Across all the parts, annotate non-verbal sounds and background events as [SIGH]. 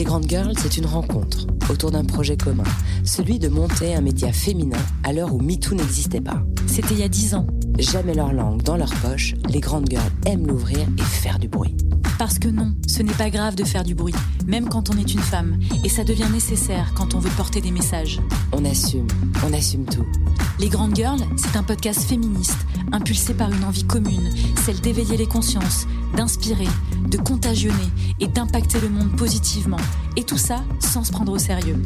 Les Grandes Girls, c'est une rencontre autour d'un projet commun, celui de monter un média féminin à l'heure où MeToo n'existait pas. C'était il y a dix ans. Jamais leur langue dans leur poche, les Grandes Girls aiment l'ouvrir et faire du bruit. Parce que non, ce n'est pas grave de faire du bruit, même quand on est une femme, et ça devient nécessaire quand on veut porter des messages. On assume, on assume tout. Les Grandes Girls, c'est un podcast féministe, impulsé par une envie commune, celle d'éveiller les consciences, d'inspirer, de contagionner et d'impacter le monde positivement. Et tout ça sans se prendre au sérieux.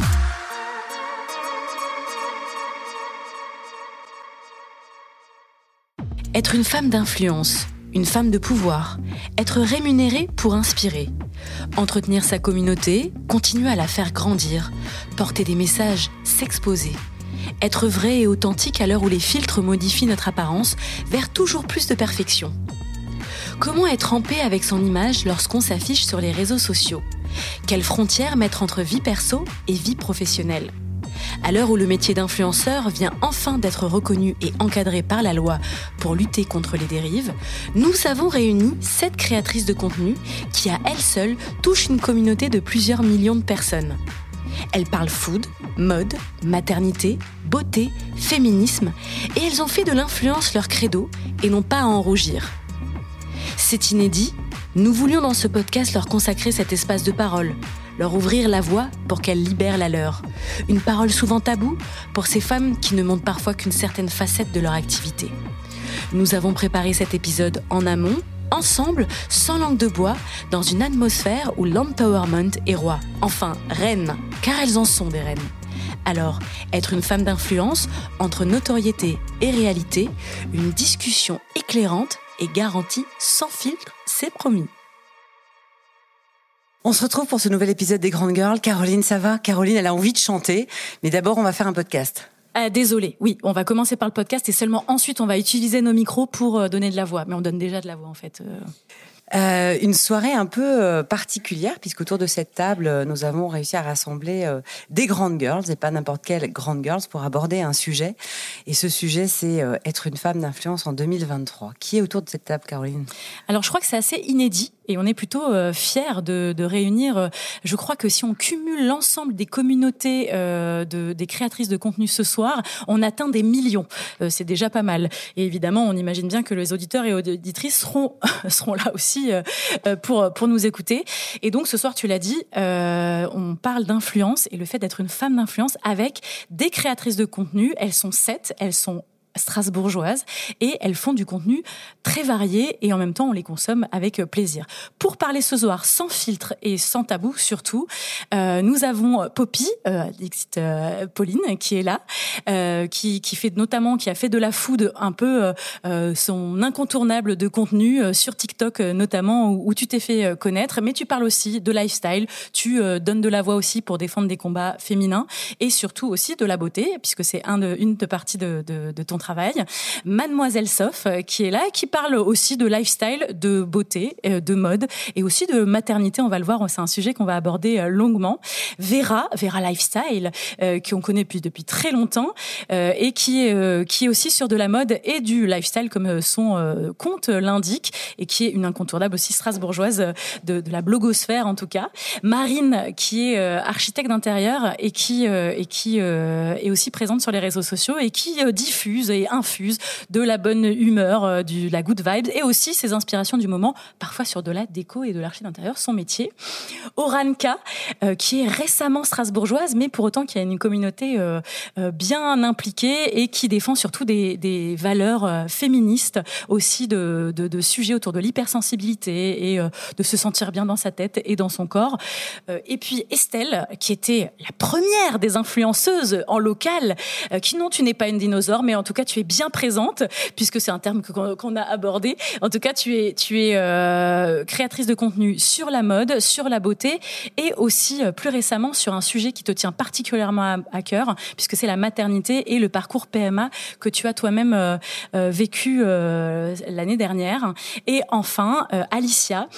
Être une femme d'influence, une femme de pouvoir, être rémunérée pour inspirer, entretenir sa communauté, continuer à la faire grandir, porter des messages, s'exposer, être vrai et authentique à l'heure où les filtres modifient notre apparence vers toujours plus de perfection. Comment être en paix avec son image lorsqu'on s'affiche sur les réseaux sociaux? Quelles frontières mettre entre vie perso et vie professionnelle? À l'heure où le métier d'influenceur vient enfin d'être reconnu et encadré par la loi pour lutter contre les dérives, nous avons réuni sept créatrices de contenu qui à elles seules touchent une communauté de plusieurs millions de personnes. Elles parlent food, mode, maternité, beauté, féminisme, et elles ont fait de l'influence leur credo et n'ont pas à en rougir. C'est inédit, nous voulions dans ce podcast leur consacrer cet espace de parole, leur ouvrir la voie pour qu'elles libèrent la leur. Une parole souvent taboue pour ces femmes qui ne montrent parfois qu'une certaine facette de leur activité. Nous avons préparé cet épisode en amont, ensemble, sans langue de bois, dans une atmosphère où l'empowerment est roi. Enfin, reine, car elles en sont des reines. Alors, être une femme d'influence, entre notoriété et réalité, une discussion éclairante et garantie sans filtre, c'est promis. On se retrouve pour ce nouvel épisode des Grandes Girls. Caroline, ça va? Caroline, elle a envie de chanter, mais d'abord, on va faire un podcast. Ah, désolé. Oui, on va commencer par le podcast et seulement ensuite on va utiliser nos micros pour euh, donner de la voix. Mais on donne déjà de la voix en fait. Euh. Euh, une soirée un peu euh, particulière, puisqu'autour de cette table, euh, nous avons réussi à rassembler des grandes girls, et pas n'importe quelles grandes girls, pour aborder un sujet. Et ce sujet, c'est être une femme d'influence en 2023. Qui est autour de cette table, Caroline? Alors, je crois que c'est assez inédit. Et on est plutôt fiers de, réunir. je crois que si on cumule l'ensemble des communautés de, des créatrices de contenu ce soir, on atteint des millions. c'est déjà pas mal. Et évidemment, on imagine bien que les auditeurs et auditrices seront [LAUGHS] là aussi euh, euh, pour pour nous écouter. Et donc ce soir, tu l'as dit, euh, on parle d'influence et le fait d'être une femme d'influence avec des créatrices de contenu. Elles sont sept, elles sont strasbourgeoises et elles font du contenu très varié et en même temps on les consomme avec plaisir. Pour parler ce soir sans filtre et sans tabou surtout, euh, nous avons Poppy, euh, euh, Pauline qui est là, euh, qui, qui fait notamment qui a fait de la food un peu euh, son incontournable de contenu sur TikTok notamment où, tu t'es fait connaître, mais tu parles aussi de lifestyle, tu donnes de la voix aussi pour défendre des combats féminins et surtout aussi de la beauté puisque c'est un de, une de partie de, de, de Mademoiselle Sof, euh, qui est là, qui parle aussi de lifestyle, de beauté, euh, de mode et aussi de maternité. On va le voir, c'est un sujet qu'on va aborder euh, longuement. Vera, Vera Lifestyle, qu'on connaît depuis, très longtemps et qui est, aussi sur de la mode et du lifestyle comme son compte l'indique et qui est une incontournable aussi strasbourgeoise de, la blogosphère en tout cas. Marine, qui est architecte d'intérieur et qui est aussi présente sur les réseaux sociaux et qui diffuse et infuse de la bonne humeur, euh, de la good vibe et aussi ses inspirations du moment, parfois sur de la déco et de l'archi d'intérieur, son métier. Oranka, euh, qui est récemment strasbourgeoise, mais pour autant qui a une communauté euh, bien impliquée et qui défend surtout des, valeurs féministes, aussi de, sujets autour de l'hypersensibilité et de se sentir bien dans sa tête et dans son corps. et puis Estelle, qui était la première des influenceuses en local, qui non, tu n'es pas une dinosaure, mais en tout cas tu es bien présente, puisque c'est un terme qu'on a abordé. En tout cas, tu es, tu es euh, créatrice de contenu sur la mode, sur la beauté, et aussi euh, plus récemment sur un sujet qui te tient particulièrement à, cœur, puisque c'est la maternité et le parcours PMA que tu as toi-même euh, vécu l'année dernière. Et enfin, Alicia,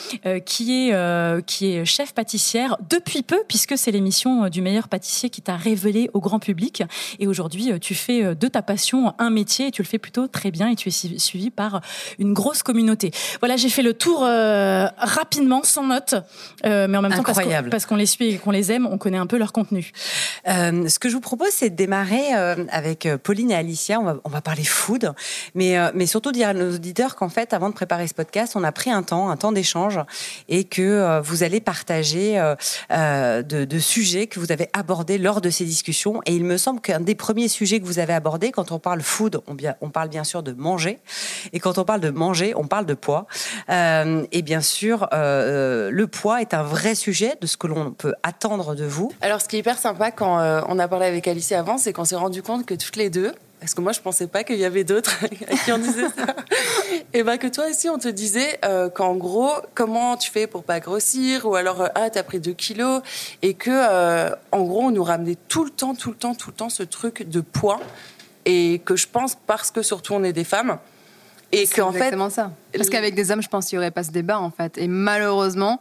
qui est qui est chef pâtissière depuis peu, puisque c'est l'émission du meilleur pâtissier qui t'a révélé au grand public. Et aujourd'hui, tu fais de ta passion un métier et tu le fais plutôt très bien et tu es suivi par une grosse communauté. Voilà, j'ai fait le tour euh, rapidement, sans notes, euh, mais en même temps parce qu'on les suit et qu'on les aime, on connaît un peu leur contenu. Euh, ce que je vous propose, c'est de démarrer avec Pauline et Alicia. On va, on va parler food, mais, mais surtout dire à nos auditeurs qu'en fait, avant de préparer ce podcast, on a pris un temps, un temps d'échange, et que vous allez partager de, de sujets que vous avez abordés lors de ces discussions. Et il me semble qu'un des premiers sujets que vous avez abordés, quand on parle food, on, parle bien sûr de manger, et quand on parle de manger, on parle de poids. Euh, et bien sûr, euh, euh, le poids est un vrai sujet de ce que l'on peut attendre de vous. Alors, ce qui est hyper sympa quand on a parlé avec Alice avant, c'est qu'on s'est rendu compte que toutes les deux, parce que moi je pensais pas qu'il y avait d'autres [LAUGHS] qui en disaient ça. et ben que toi aussi on te disait qu'en gros comment tu fais pour pas grossir ou alors ah t'as pris 2 kilos et que en gros on nous ramenait tout le temps tout le temps tout le temps ce truc de poids et que je pense parce que surtout on est des femmes et c'est exactement ça. Parce qu'avec des hommes, je pense qu'il n'y aurait pas ce débat, en fait. Et malheureusement,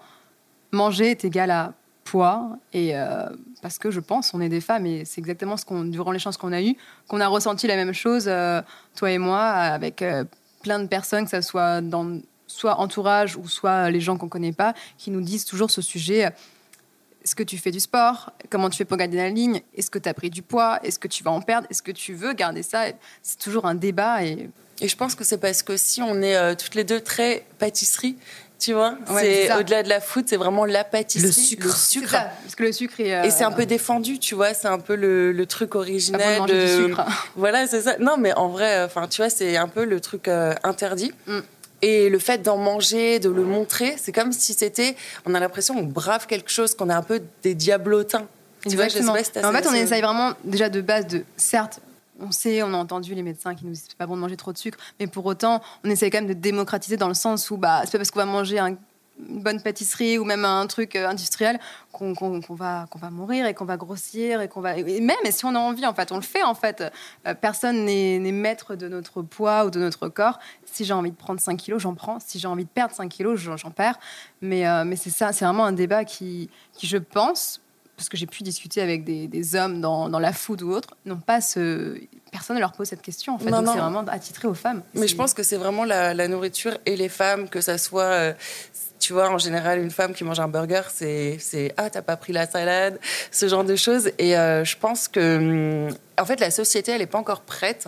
manger est égal à poids. Et euh, parce que je pense, on est des femmes, et c'est exactement ce qu'on, durant les chances qu'on a eues, qu'on a ressenti la même chose, euh, toi et moi, avec euh, plein de personnes, que ce soit dans soit entourage ou soit les gens qu'on ne connaît pas, qui nous disent toujours ce sujet. Est-ce que tu fais du sport? Comment tu fais pour garder la ligne? Est-ce que tu as pris du poids? Est-ce que tu vas en perdre? Est-ce que tu veux garder ça? C'est toujours un débat et et je pense que c'est parce que si on est euh, toutes les deux très pâtisserie, tu vois, c'est au-delà de la foot, c'est vraiment la pâtisserie, le sucre, le sucre. parce que le sucre est, euh, et c'est un peu défendu, tu vois, c'est un peu le, le truc originel de... sucre. [LAUGHS] voilà, c'est ça. Non, mais en vrai, enfin, tu vois, c'est un peu le truc euh, interdit. Mm. Et le fait d'en manger, de le montrer, c'est comme si c'était, on a l'impression qu'on brave quelque chose, qu'on est un peu des diablotins. Tu vois, je sais pas en fait, on essaye vraiment déjà de base de, certes, on sait, on a entendu les médecins qui nous disent c'est pas bon de manger trop de sucre, mais pour autant, on essaie quand même de démocratiser dans le sens où bah, c'est pas parce qu'on va manger une bonne pâtisserie ou même un truc euh, industriel qu'on va, qu'on va mourir et qu'on va grossir et qu'on va. Et même et si on a envie, en fait, on le fait en fait. Euh, personne n'est maître de notre poids ou de notre corps. Si j'ai envie de prendre 5 kilos, j'en prends. Si j'ai envie de perdre 5 kilos, j'en perds. Mais, euh, mais c'est ça, c'est vraiment un débat qui, qui, je pense, parce que j'ai pu discuter avec des, hommes dans, la food ou autre, n'ont pas ce. Personne ne leur pose cette question, en fait. C'est vraiment attitré aux femmes. Mais je pense que c'est vraiment la, nourriture et les femmes, que ça soit. Euh, tu vois, en général, une femme qui mange un burger, c'est, c'est ah, t'as pas pris la salade, ce genre de choses. Et euh, je pense que, hum, en fait, la société, elle n'est pas encore prête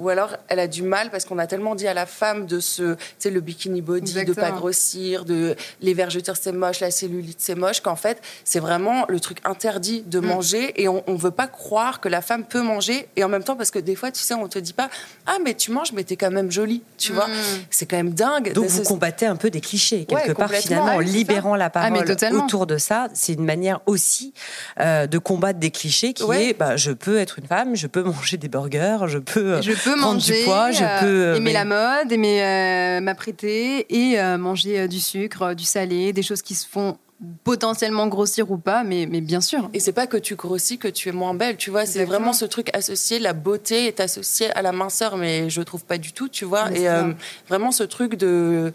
ou alors elle a du mal parce qu'on a tellement dit à la femme de se, tu sais, le bikini body, de de pas grossir, de les vergetures c'est moche, la cellulite c'est moche, qu'en fait c'est vraiment le truc interdit de mm. manger et on, on veut pas croire que la femme peut manger et en même temps parce que des fois tu sais on te dit pas ah mais tu manges mais t'es quand même jolie, tu vois, mm. c'est quand même dingue. Donc vous combattez un peu des clichés quelque part finalement en libérant la ah, parole autour de ça, c'est une manière aussi euh, de combattre des clichés qui est bah, je peux être une femme, je peux [LAUGHS] manger des burgers, je peux, je peux manger, du poids, je euh, peux aimer la mode, aimer euh, m'apprêter et euh, manger du sucre, du salé, des choses qui se font potentiellement grossir ou pas, mais, mais bien sûr. Et c'est pas que tu grossis que tu es moins belle, tu vois. C'est vraiment ce truc associé, la beauté est associée à la minceur, mais je trouve pas du tout, tu vois. et euh, vraiment ce truc de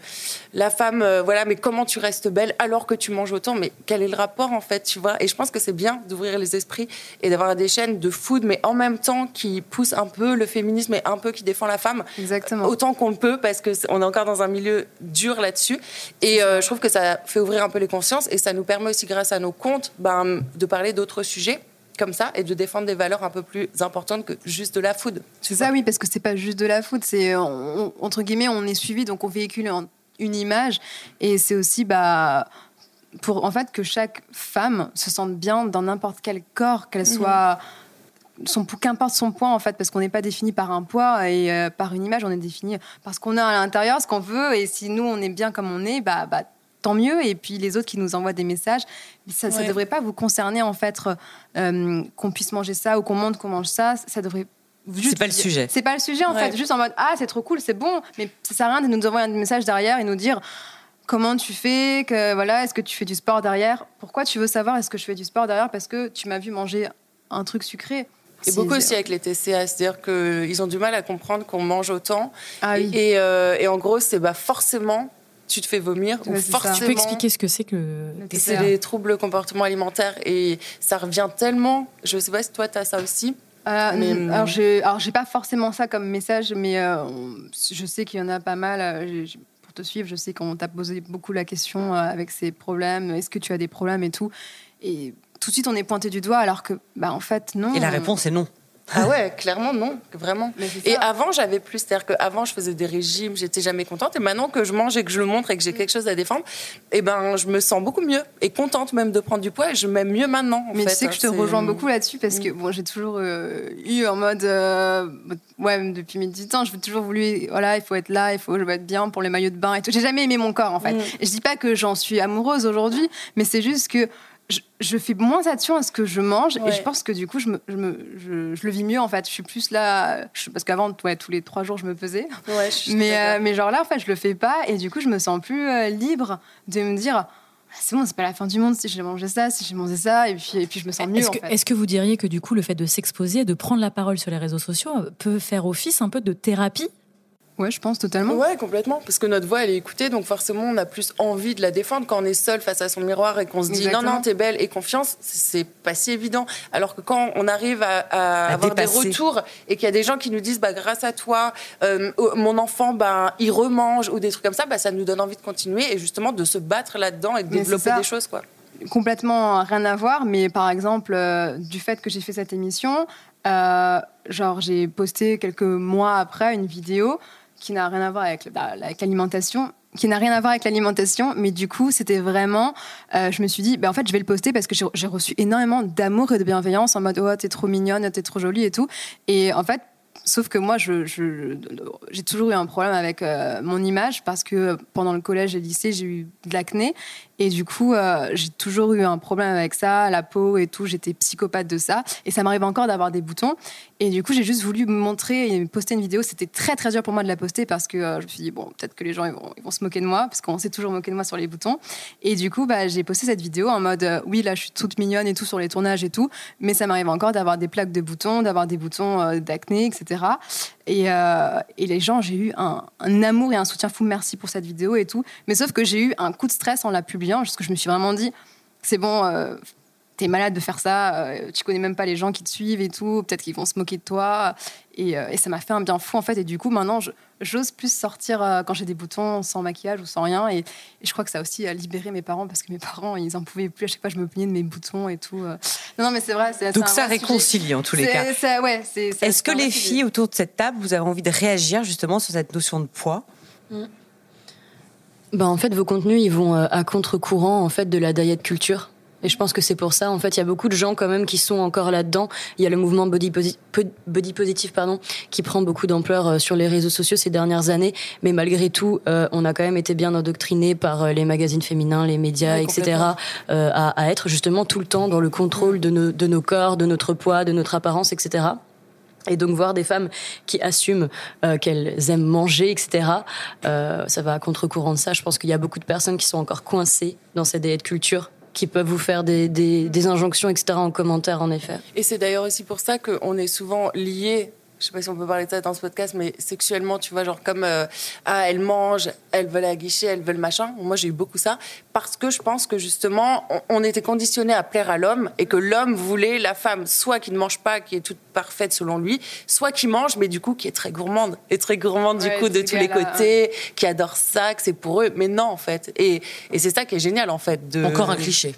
la femme, euh, voilà, mais comment tu restes belle alors que tu manges autant Mais quel est le rapport en fait, tu vois Et je pense que c'est bien d'ouvrir les esprits et d'avoir des chaînes de food, mais en même temps qui poussent un peu le féminisme et un peu qui défend la femme. Exactement. Autant qu'on le peut, parce qu'on est encore dans un milieu dur là-dessus. Et euh, je trouve que ça fait ouvrir un peu les consciences et ça nous permet aussi, grâce à nos comptes, ben, de parler d'autres sujets comme ça et de défendre des valeurs un peu plus importantes que juste de la food. C'est ça, oui, parce que c'est pas juste de la food, c'est entre guillemets, on est suivi, donc on véhicule une image et c'est aussi bah pour en fait que chaque femme se sente bien dans n'importe quel corps, qu'elle mhm. soit son qu'importe son poids en fait parce qu'on n'est pas défini par un poids et euh, par une image on est défini parce qu'on a à l'intérieur ce qu'on veut et si nous on est bien comme on est bah, bah tant mieux. Et puis les autres qui nous envoient des messages, ça ne devrait pas vous concerner en fait euh, qu'on puisse manger ça ou qu'on montre qu'on mange ça. Ça devrait c'est pas le sujet. C'est pas le sujet en fait. Juste en mode ah c'est trop cool, c'est bon, mais ça sert à rien de nous envoyer un message derrière et nous dire comment tu fais, que voilà, est-ce que tu fais du sport derrière? Pourquoi tu veux savoir est-ce que je fais du sport derrière? Parce que tu m'as vu manger un truc sucré. Et beaucoup aussi avec les TCA, c'est-à-dire qu'ils ont du mal à comprendre qu'on mange autant. Ah et, euh, et, en gros, c'est bah forcément tu te fais vomir ou forcément. Tu peux expliquer ce que c'est que C'est des troubles comportement alimentaires et ça revient tellement. Je sais pas si toi tu as ça aussi. euh, alors, j'ai, alors j'ai pas forcément ça comme message, mais je sais qu'il y en a pas mal. pour te suivre, je sais qu'on t'a posé beaucoup la question avec ces problèmes. Est-ce que tu as des problèmes et tout Et tout de suite, on est pointé du doigt, alors que, bah, en fait, non. Et la réponse est non. Ah ouais, clairement non, vraiment. Et avant, j'avais plus, c'est-à-dire qu'avant, je faisais des régimes, j'étais jamais contente. Et maintenant que je mange et que je le montre et que j'ai quelque chose à défendre, eh ben, je me sens beaucoup mieux et contente même de prendre du poids. Et je m'aime mieux maintenant. Mais tu sais que je te rejoins beaucoup là-dessus parce que mm. bon, j'ai toujours euh, eu en mode, euh, ouais, depuis mes 18 ans, je veux toujours voulu, voilà, il faut être là, il faut je veux être bien pour les maillots de bain et tout. J'ai jamais aimé mon corps en fait. Mm. Je dis pas que j'en suis amoureuse aujourd'hui, mais c'est juste que je, fais moins attention à ce que je mange et je pense que du coup je, me, je, me, je, le vis mieux en fait. Je suis plus là parce qu'avant ouais, tous les trois jours je me pesais. Ouais, mais euh, mais genre là en fait je le fais pas et du coup je me sens plus euh, libre de me dire ah, c'est bon c'est pas la fin du monde si j'ai mangé ça si j'ai mangé ça et puis et puis je me sens mieux. Est-ce que, est que vous diriez que du coup le fait de s'exposer de prendre la parole sur les réseaux sociaux peut faire office un peu de thérapie Ouais, je pense totalement. Ouais, complètement. Parce que notre voix, elle est écoutée, donc forcément, on a plus envie de la défendre quand on est seul face à son miroir et qu'on se dit non, non, t'es belle et confiance. C'est pas si évident. Alors que quand on arrive à, avoir des retours et qu'il y a des gens qui nous disent bah, grâce à toi, euh, mon enfant, bah, il remange ou des trucs comme ça, bah, ça nous donne envie de continuer et justement de se battre là-dedans et de développer des choses, quoi complètement rien à voir, mais par exemple, euh, du fait que j'ai fait cette émission, euh, genre j'ai posté quelques mois après une vidéo qui n'a rien à voir avec, bah, l'alimentation qui n'a rien à voir avec l'alimentation, mais du coup, c'était vraiment, euh, je me suis dit, bah, en fait, je vais le poster parce que j'ai reçu énormément d'amour et de bienveillance en mode, oh, t'es trop mignonne, t'es trop jolie et tout. Et en fait, sauf que moi, j'ai toujours eu un problème avec euh, mon image parce que pendant le collège et le lycée, j'ai eu de l'acné et du coup, euh, j'ai toujours eu un problème avec ça, la peau et tout. J'étais psychopathe de ça. Et ça m'arrive encore d'avoir des boutons. Et du coup, j'ai juste voulu me montrer et poster une vidéo. C'était très, très dur pour moi de la poster parce que euh, je me suis dit, bon, peut-être que les gens ils vont, ils vont, se moquer de moi parce qu'on s'est toujours moqué de moi sur les boutons. Et du coup, bah, j'ai posté cette vidéo en mode, euh, oui, là, je suis toute mignonne et tout sur les tournages et tout. Mais ça m'arrive encore d'avoir des plaques de boutons, d'avoir des boutons d'acné, etc. Et, et, les gens, j'ai eu un, un amour et un soutien fou. Merci pour cette vidéo et tout. Mais sauf que j'ai eu un coup de stress en la publiant parce que je me suis vraiment dit, c'est bon, euh, t'es malade de faire ça, euh, tu connais même pas les gens qui te suivent et tout, peut-être qu'ils vont se moquer de toi. Et, euh, ça m'a fait un bien fou en fait. Et du coup, maintenant, j'ose plus sortir quand j'ai des boutons sans maquillage ou sans rien. Et, je crois que ça a aussi libéré mes parents parce que mes parents, ils en pouvaient plus. À chaque fois, je me plaignais de mes boutons et tout. Non, mais c'est vrai. Donc ça réconcilie en tous les cas. Est-ce que les filles autour de cette table, vous avez envie de réagir justement sur cette notion de poids? Bah en fait, vos contenus, ils vont euh, à contre-courant en fait de la diet culture. Et je pense que c'est pour ça, en fait, il y a beaucoup de gens quand même qui sont encore là-dedans. Il y a le mouvement body, body positive, pardon, qui prend beaucoup d'ampleur euh, sur les réseaux sociaux ces dernières années. Mais malgré tout, euh, on a quand même été bien endoctriné par les magazines féminins, les médias, etc., à, à, être justement tout le temps dans le contrôle de nos, de nos corps, de notre poids, de notre apparence, etc. Et donc voir des femmes qui assument euh, qu'elles aiment manger, etc., euh, ça va à contre-courant de ça. Je pense qu'il y a beaucoup de personnes qui sont encore coincées dans cette culture qui peuvent vous faire des, des, injonctions, etc., en commentaire, en effet. Et c'est d'ailleurs aussi pour ça qu'on est souvent lié je sais pas si on peut parler de ça dans ce podcast, mais sexuellement, tu vois, genre comme euh, ah, elle mange, elle veut la guichet, elle veut le machin. Moi, j'ai eu beaucoup ça parce que je pense que justement, on, était conditionné à plaire à l'homme et que l'homme voulait la femme, soit qui ne mange pas, qui est toute parfaite selon lui, soit qui mange, mais du coup qui est très gourmande et très gourmande du coup de tous les côtés, qui adore ça, que c'est pour eux. Mais non, en fait. Et, et c'est ça qui est génial, en fait. De... Encore un cliché.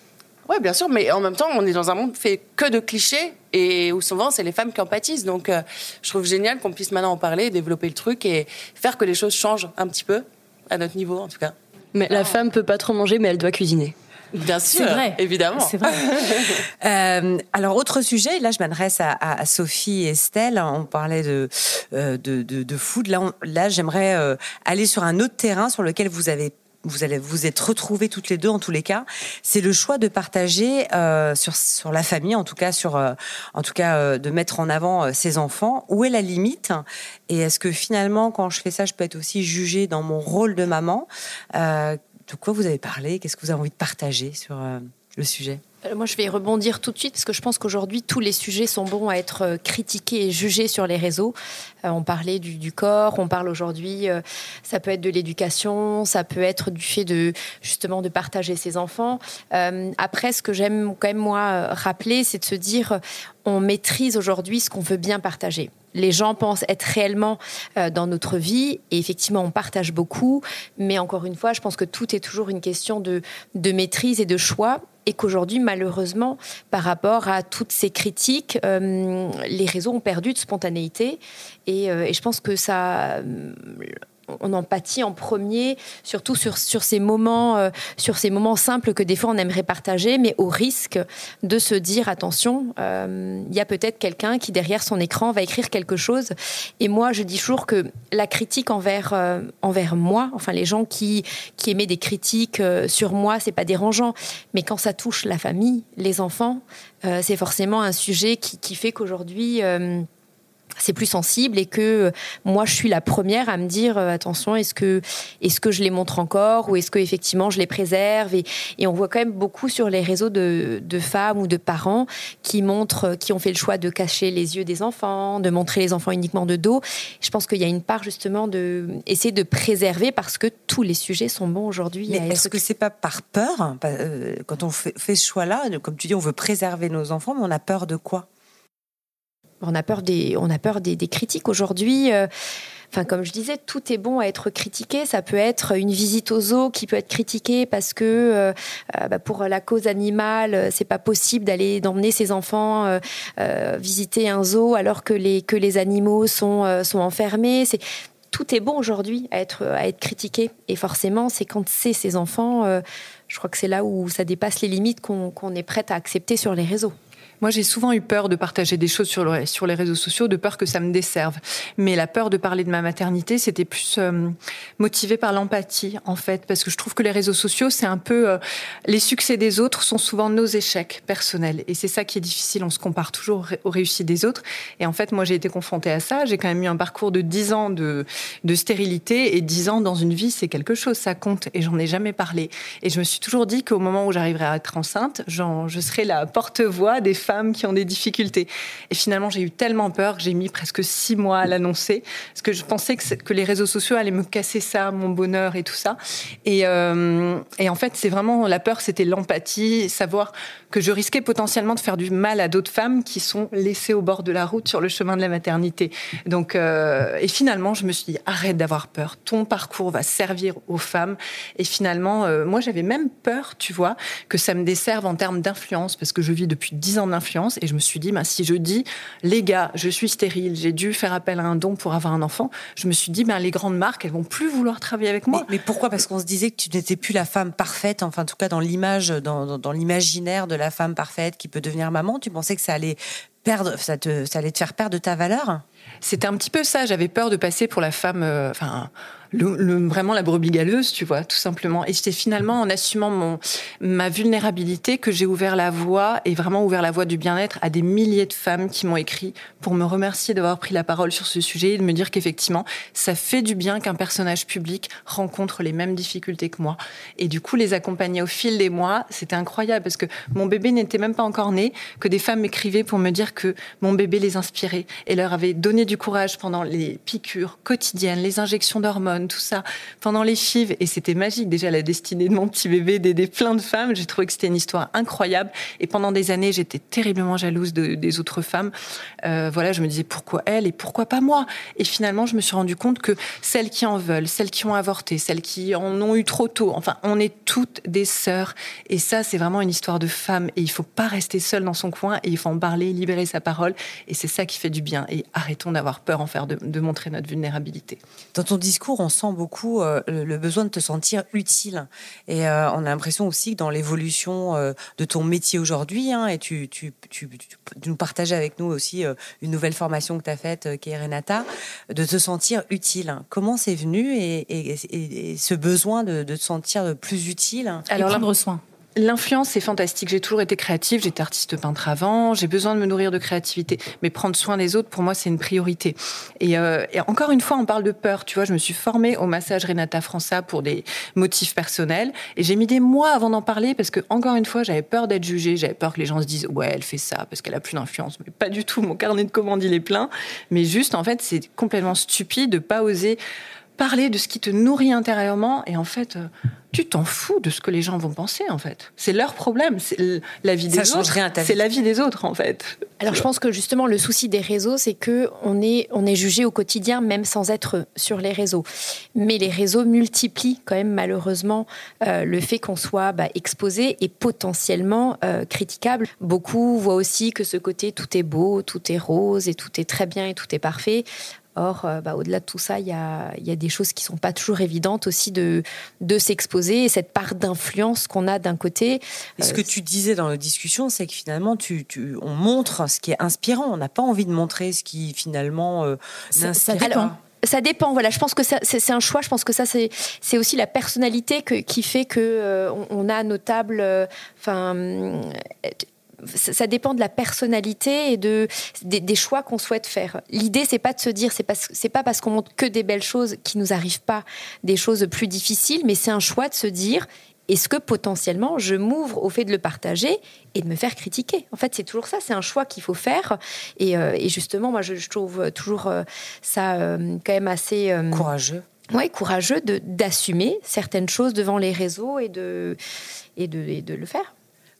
Oui, bien sûr, mais en même temps, on est dans un monde fait que de clichés et où souvent c'est les femmes qui en pâtissent. Donc, euh, je trouve génial qu'on puisse maintenant en parler, développer le truc et faire que les choses changent un petit peu, à notre niveau en tout cas. Mais la femme peut pas trop manger, mais elle doit cuisiner. Bien sûr, vrai. évidemment. C'est vrai. [LAUGHS] euh, alors, autre sujet, là je m'adresse à, à, Sophie et Estelle, on parlait de, euh, de, de, de, food. Là, là j'aimerais euh, aller sur un autre terrain sur lequel vous avez vous allez vous êtes retrouvées toutes les deux en tous les cas, c'est le choix de partager euh, sur la famille, en tout cas sur euh, en tout cas euh, de mettre en avant ses enfants. Où est la limite? Et est-ce que finalement, quand je fais ça, je peux être aussi jugée dans mon rôle de maman? De quoi vous avez parlé? Qu'est-ce que vous avez envie de partager sur le sujet? Moi, je vais rebondir tout de suite parce que je pense qu'aujourd'hui, tous les sujets sont bons à être euh, critiqués et jugés sur les réseaux. Euh, on parlait du, corps, on parle aujourd'hui, ça peut être de l'éducation, ça peut être du fait de justement de partager ses enfants. après, ce que j'aime quand même moi rappeler, c'est de se dire, on maîtrise aujourd'hui ce qu'on veut bien partager les gens pensent être réellement dans notre vie. Et effectivement, on partage beaucoup. Mais encore une fois, je pense que tout est toujours une question de maîtrise et de choix et qu'aujourd'hui, malheureusement, par rapport à toutes ces critiques, euh, les réseaux ont perdu de spontanéité. Et, euh, et je pense que ça on en pâtit en premier, surtout sur, sur ces moments, euh, sur ces moments simples que des fois on aimerait partager, mais au risque de se dire attention, euh, il y a peut-être quelqu'un qui derrière son écran va écrire quelque chose. Et moi, je dis toujours que la critique envers euh, envers moi, enfin les gens qui qui émettent des critiques sur moi, c'est pas dérangeant, mais quand ça touche la famille, les enfants, c'est forcément un sujet qui, qui fait qu'aujourd'hui c'est plus sensible et que euh, moi je suis la première à me dire euh, attention est-ce que est-ce que je les montre encore ou est-ce que effectivement je les préserve et, et, on voit quand même beaucoup sur les réseaux de, de, femmes ou de parents qui montrent qui ont fait le choix de cacher les yeux des enfants de montrer les enfants uniquement de dos. Je pense qu'il y a une part justement de essayer de préserver parce que tous les sujets sont bons aujourd'hui. Est-ce que c'est pas par peur euh, quand on fait, fait ce choix là comme tu dis on veut préserver nos enfants mais on a peur de quoi? On a peur des, on a peur des, critiques aujourd'hui. Euh, enfin, comme je disais, tout est bon à être critiqué. Ça peut être une visite au zoo qui peut être critiquée parce que euh, euh, bah, pour la cause animale, c'est pas possible d'aller d'emmener ses enfants visiter un zoo alors que les que les animaux sont sont enfermés. Tout est bon aujourd'hui à être à être critiqué. Et forcément, c'est quand c'est ses enfants. je crois que c'est là où ça dépasse les limites qu'on est prête à accepter sur les réseaux. Moi, j'ai souvent eu peur de partager des choses sur, le, sur les réseaux sociaux, de peur que ça me desserve. Mais la peur de parler de ma maternité, c'était plus euh, motivé par l'empathie, en fait, parce que je trouve que les réseaux sociaux, c'est un peu euh, les succès des autres sont souvent nos échecs personnels, et c'est ça qui est difficile. On se compare toujours aux réussites des autres. Et en fait, moi, j'ai été confrontée à ça. J'ai quand même eu un parcours de 10 ans de, stérilité, et 10 ans dans une vie, c'est quelque chose, ça compte. Et j'en ai jamais parlé. Et je me suis toujours dit qu'au moment où j'arriverai à être enceinte, je serai la porte-voix des femmes qui ont des difficultés. Et finalement, j'ai eu tellement peur que j'ai mis presque six mois à l'annoncer, parce que je pensais que, que, les réseaux sociaux allaient me casser ça, mon bonheur et tout ça. Et, euh, et en fait, c'est vraiment la peur, c'était l'empathie, savoir que je risquais potentiellement de faire du mal à d'autres femmes qui sont laissées au bord de la route sur le chemin de la maternité. Donc, euh, et finalement, je me suis dit arrête d'avoir peur. Ton parcours va servir aux femmes. Et finalement, euh, moi, j'avais même peur, tu vois, que ça me desserve en termes d'influence, parce que je vis depuis dix ans d'influence. Et je me suis dit, bah, si je dis, les gars, je suis stérile, j'ai dû faire appel à un don pour avoir un enfant, je me suis dit, ben, les grandes marques, elles vont plus vouloir travailler avec moi. Mais, mais pourquoi? Parce qu'on se disait que tu n'étais plus la femme parfaite, enfin, en tout cas, dans l'image, dans, dans, dans l'imaginaire de la femme parfaite qui peut devenir maman. Tu pensais que ça allait perdre, ça, te, ça allait te faire perdre ta valeur? C'était un petit peu ça. J'avais peur de passer pour la femme, euh, enfin, le, vraiment la brebis galeuse, tu vois, tout simplement. Et c'était finalement en assumant mon, ma vulnérabilité que j'ai ouvert la voie et vraiment ouvert la voie du bien-être à des milliers de femmes qui m'ont écrit pour me remercier d'avoir pris la parole sur ce sujet et de me dire qu'effectivement, ça fait du bien qu'un personnage public rencontre les mêmes difficultés que moi. Et du coup, les accompagner au fil des mois, c'était incroyable parce que mon bébé n'était même pas encore né, que des femmes m'écrivaient pour me dire que mon bébé les inspirait et leur avait donné du courage pendant les piqûres quotidiennes, les injections d'hormones, tout ça, pendant les chives. Et c'était magique. Déjà, la destinée de mon petit bébé, d'aider plein de femmes. J'ai trouvé que c'était une histoire incroyable. Et pendant des années, j'étais terriblement jalouse des autres femmes. Euh, voilà, je me disais pourquoi elle et pourquoi pas moi? Et finalement, je me suis rendu compte que celles qui en veulent, celles qui ont avorté, celles qui en ont eu trop tôt, enfin, on est toutes des sœurs. Et ça, c'est vraiment une histoire de femmes. Et il faut pas rester seule dans son coin. Et il faut en parler, libérer sa parole. Et c'est ça qui fait du bien. Et arrêtons d'avoir peur en faire de, montrer notre vulnérabilité. Dans ton discours, on sent beaucoup euh, le besoin de te sentir utile. Et euh, on a l'impression aussi que dans l'évolution euh, de ton métier aujourd'hui, hein, et tu, tu, tu, nous partages avec nous aussi une nouvelle formation que tu as faite, qui est Renata, de te sentir utile. Comment c'est venu et, ce besoin de, te sentir plus utile? Alors, prendre soin? L'influence, c'est fantastique. J'ai toujours été créative, j'étais artiste peintre avant, j'ai besoin de me nourrir de créativité. Mais prendre soin des autres, pour moi, c'est une priorité. Et, euh, encore une fois, on parle de peur. Tu vois, je me suis formée au massage Renata França pour des motifs personnels. Et j'ai mis des mois avant d'en parler parce que, encore une fois, j'avais peur d'être jugée. J'avais peur que les gens se disent, ouais, elle fait ça parce qu'elle a plus d'influence. Mais pas du tout. Mon carnet de commandes, il est plein. Mais juste, en fait, c'est complètement stupide de pas oser parler de ce qui te nourrit intérieurement et en fait euh, tu t'en fous de ce que les gens vont penser en fait. C'est leur problème c'est la vie des autres c'est la vie des autres en fait. Alors je pense que justement le souci des réseaux c'est que on est on est jugé au quotidien même sans être sur les réseaux. Mais les réseaux multiplient quand même malheureusement euh, le fait qu'on soit bah, exposé et potentiellement euh, critiquable. Beaucoup voient aussi que ce côté tout est beau tout est rose et tout est très bien et tout est parfait Or, euh, bah, au-delà de tout ça, il y a, des choses qui sont pas toujours évidentes aussi de, de s'exposer et cette part d'influence qu'on a d'un côté. Et ce que tu disais dans la discussion, c'est que finalement, tu, on montre ce qui est inspirant. On n'a pas envie de montrer ce qui finalement euh, ça, dépend. ça dépend. Voilà, je pense que c'est un choix. Je pense que ça, c'est aussi la personnalité qui fait que euh, on, a notable. Enfin, ça dépend de la personnalité et de, des, choix qu'on souhaite faire. L'idée, c'est pas de se dire, c'est pas, c'est pas parce qu'on montre que des belles choses qui nous arrivent pas des choses plus difficiles, mais c'est un choix de se dire, est-ce que potentiellement je m'ouvre au fait de le partager et de me faire critiquer? En fait, c'est toujours ça, c'est un choix qu'il faut faire. Et, euh, justement, moi, je, trouve toujours euh, ça euh, quand même assez courageux. Oui, courageux de, d'assumer certaines choses devant les réseaux et de, et de, et de le faire.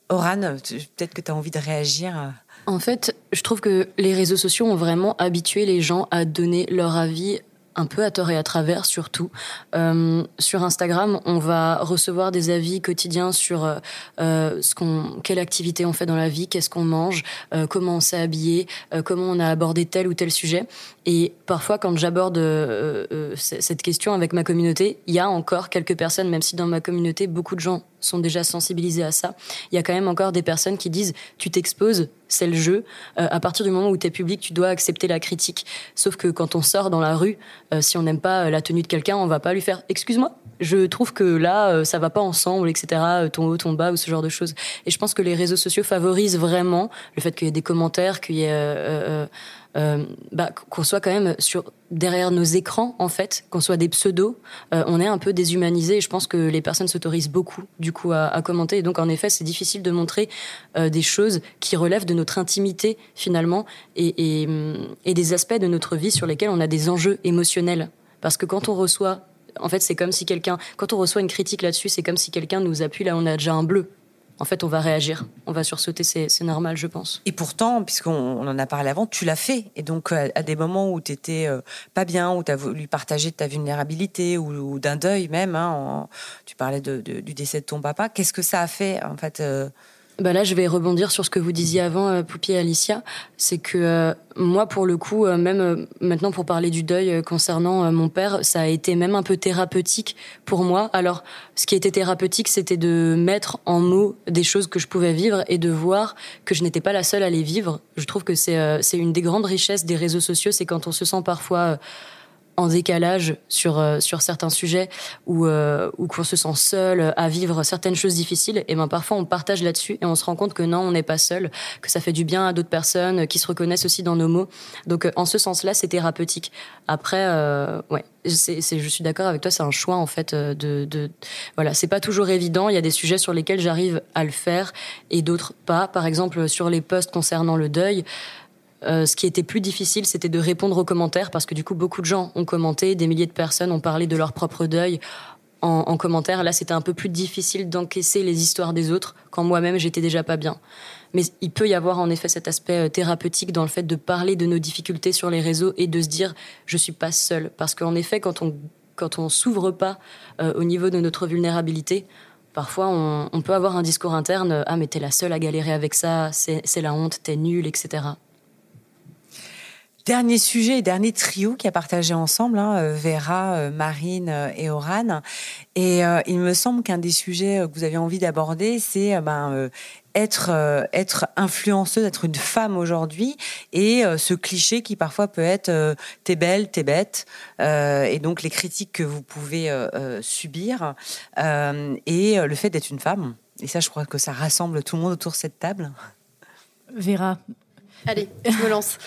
Oran, peut-être que tu as envie de réagir. En fait, je trouve que les réseaux sociaux ont vraiment habitué les gens à donner leur avis un peu à tort et à travers surtout. Euh, sur Instagram, on va recevoir des avis quotidiens sur euh, euh, ce quelle activité on fait dans la vie, qu'est-ce qu'on mange, comment on s'est habillé, comment on a abordé tel ou tel sujet. Et parfois, quand j'aborde cette question avec ma communauté, il y a encore quelques personnes, même si dans ma communauté beaucoup de gens sont déjà sensibilisés à ça. Il y a quand même encore des personnes qui disent tu t'exposes, c'est le jeu. Euh, à partir du moment où tu es public, tu dois accepter la critique. Sauf que quand on sort dans la rue, euh, si on n'aime pas euh, la tenue de quelqu'un, on va pas lui faire excuse-moi. Je trouve que là, ça va pas ensemble, etc. Ton haut, ton bas ou ce genre de choses. Et je pense que les réseaux sociaux favorisent vraiment le fait qu'il y ait des commentaires, qu'il y ait euh, bah, qu'on soit quand même derrière nos écrans en fait, qu'on soit des pseudos, euh, on est un peu déshumanisé. Et je pense que les personnes s'autorisent beaucoup du coup à, commenter. Et donc en effet, c'est difficile de montrer euh, des choses qui relèvent de notre intimité finalement et, et, et des aspects de notre vie sur lesquels on a des enjeux émotionnels. Parce que quand on reçoit en fait, c'est comme si quelqu'un, quand on reçoit une critique là-dessus, c'est comme si quelqu'un nous appuie là, on a déjà un bleu en fait, on va réagir, on va sursauter, c'est normal, je pense. Et pourtant, puisqu'on en a parlé avant, tu l'as fait. Et donc, à, des moments où tu étais euh, pas bien, où tu as voulu partager ta vulnérabilité ou, d'un deuil même, hein, tu parlais du décès de ton papa, qu'est-ce que ça a fait, en fait euh, bah là, je vais rebondir sur ce que vous disiez avant, euh, Poupie et Alicia. C'est que euh, moi, pour le coup, euh, même maintenant pour parler du deuil concernant mon père, ça a été même un peu thérapeutique pour moi. Alors, ce qui était thérapeutique, c'était de mettre en mots des choses que je pouvais vivre et de voir que je n'étais pas la seule à les vivre. Je trouve que c'est c'est une des grandes richesses des réseaux sociaux, c'est quand on se sent parfois en décalage sur euh, sur certains sujets ou euh, ou qu'on se sent seul à vivre certaines choses difficiles et ben parfois on partage là-dessus et on se rend compte que non on n'est pas seul que ça fait du bien à d'autres personnes qui se reconnaissent aussi dans nos mots. Donc euh, en ce sens-là c'est thérapeutique. Après euh, ouais c'est, je suis d'accord avec toi c'est un choix en fait de, de voilà c'est pas toujours évident. Il y a des sujets sur lesquels j'arrive à le faire et d'autres pas. Par exemple sur les posts concernant le deuil euh, ce qui était plus difficile, c'était de répondre aux commentaires parce que du coup, beaucoup de gens ont commenté, des milliers de personnes ont parlé de leur propre deuil en, en commentaire. Là, c'était un peu plus difficile d'encaisser les histoires des autres quand moi-même j'étais déjà pas bien. Mais il peut y avoir en effet cet aspect euh, thérapeutique dans le fait de parler de nos difficultés sur les réseaux et de se dire je suis pas seule parce qu'en effet, quand on quand on s'ouvre pas euh, au niveau de notre vulnérabilité, parfois on, on, peut avoir un discours interne ah mais t'es la seule à galérer avec ça, c'est la honte, t'es nulle, etc. Dernier sujet et dernier trio qui a partagé ensemble, hein, euh, Vera, euh, Marine euh, et Oran. Et il me semble qu'un des sujets que vous avez envie d'aborder, c'est ben, être être influenceuse, être une femme aujourd'hui, et ce cliché qui parfois peut être t'es belle, t'es bête, et donc les critiques que vous pouvez subir, et le fait d'être une femme Et ça, je crois que ça rassemble tout le monde autour de cette table. Vera. Allez, je me lance.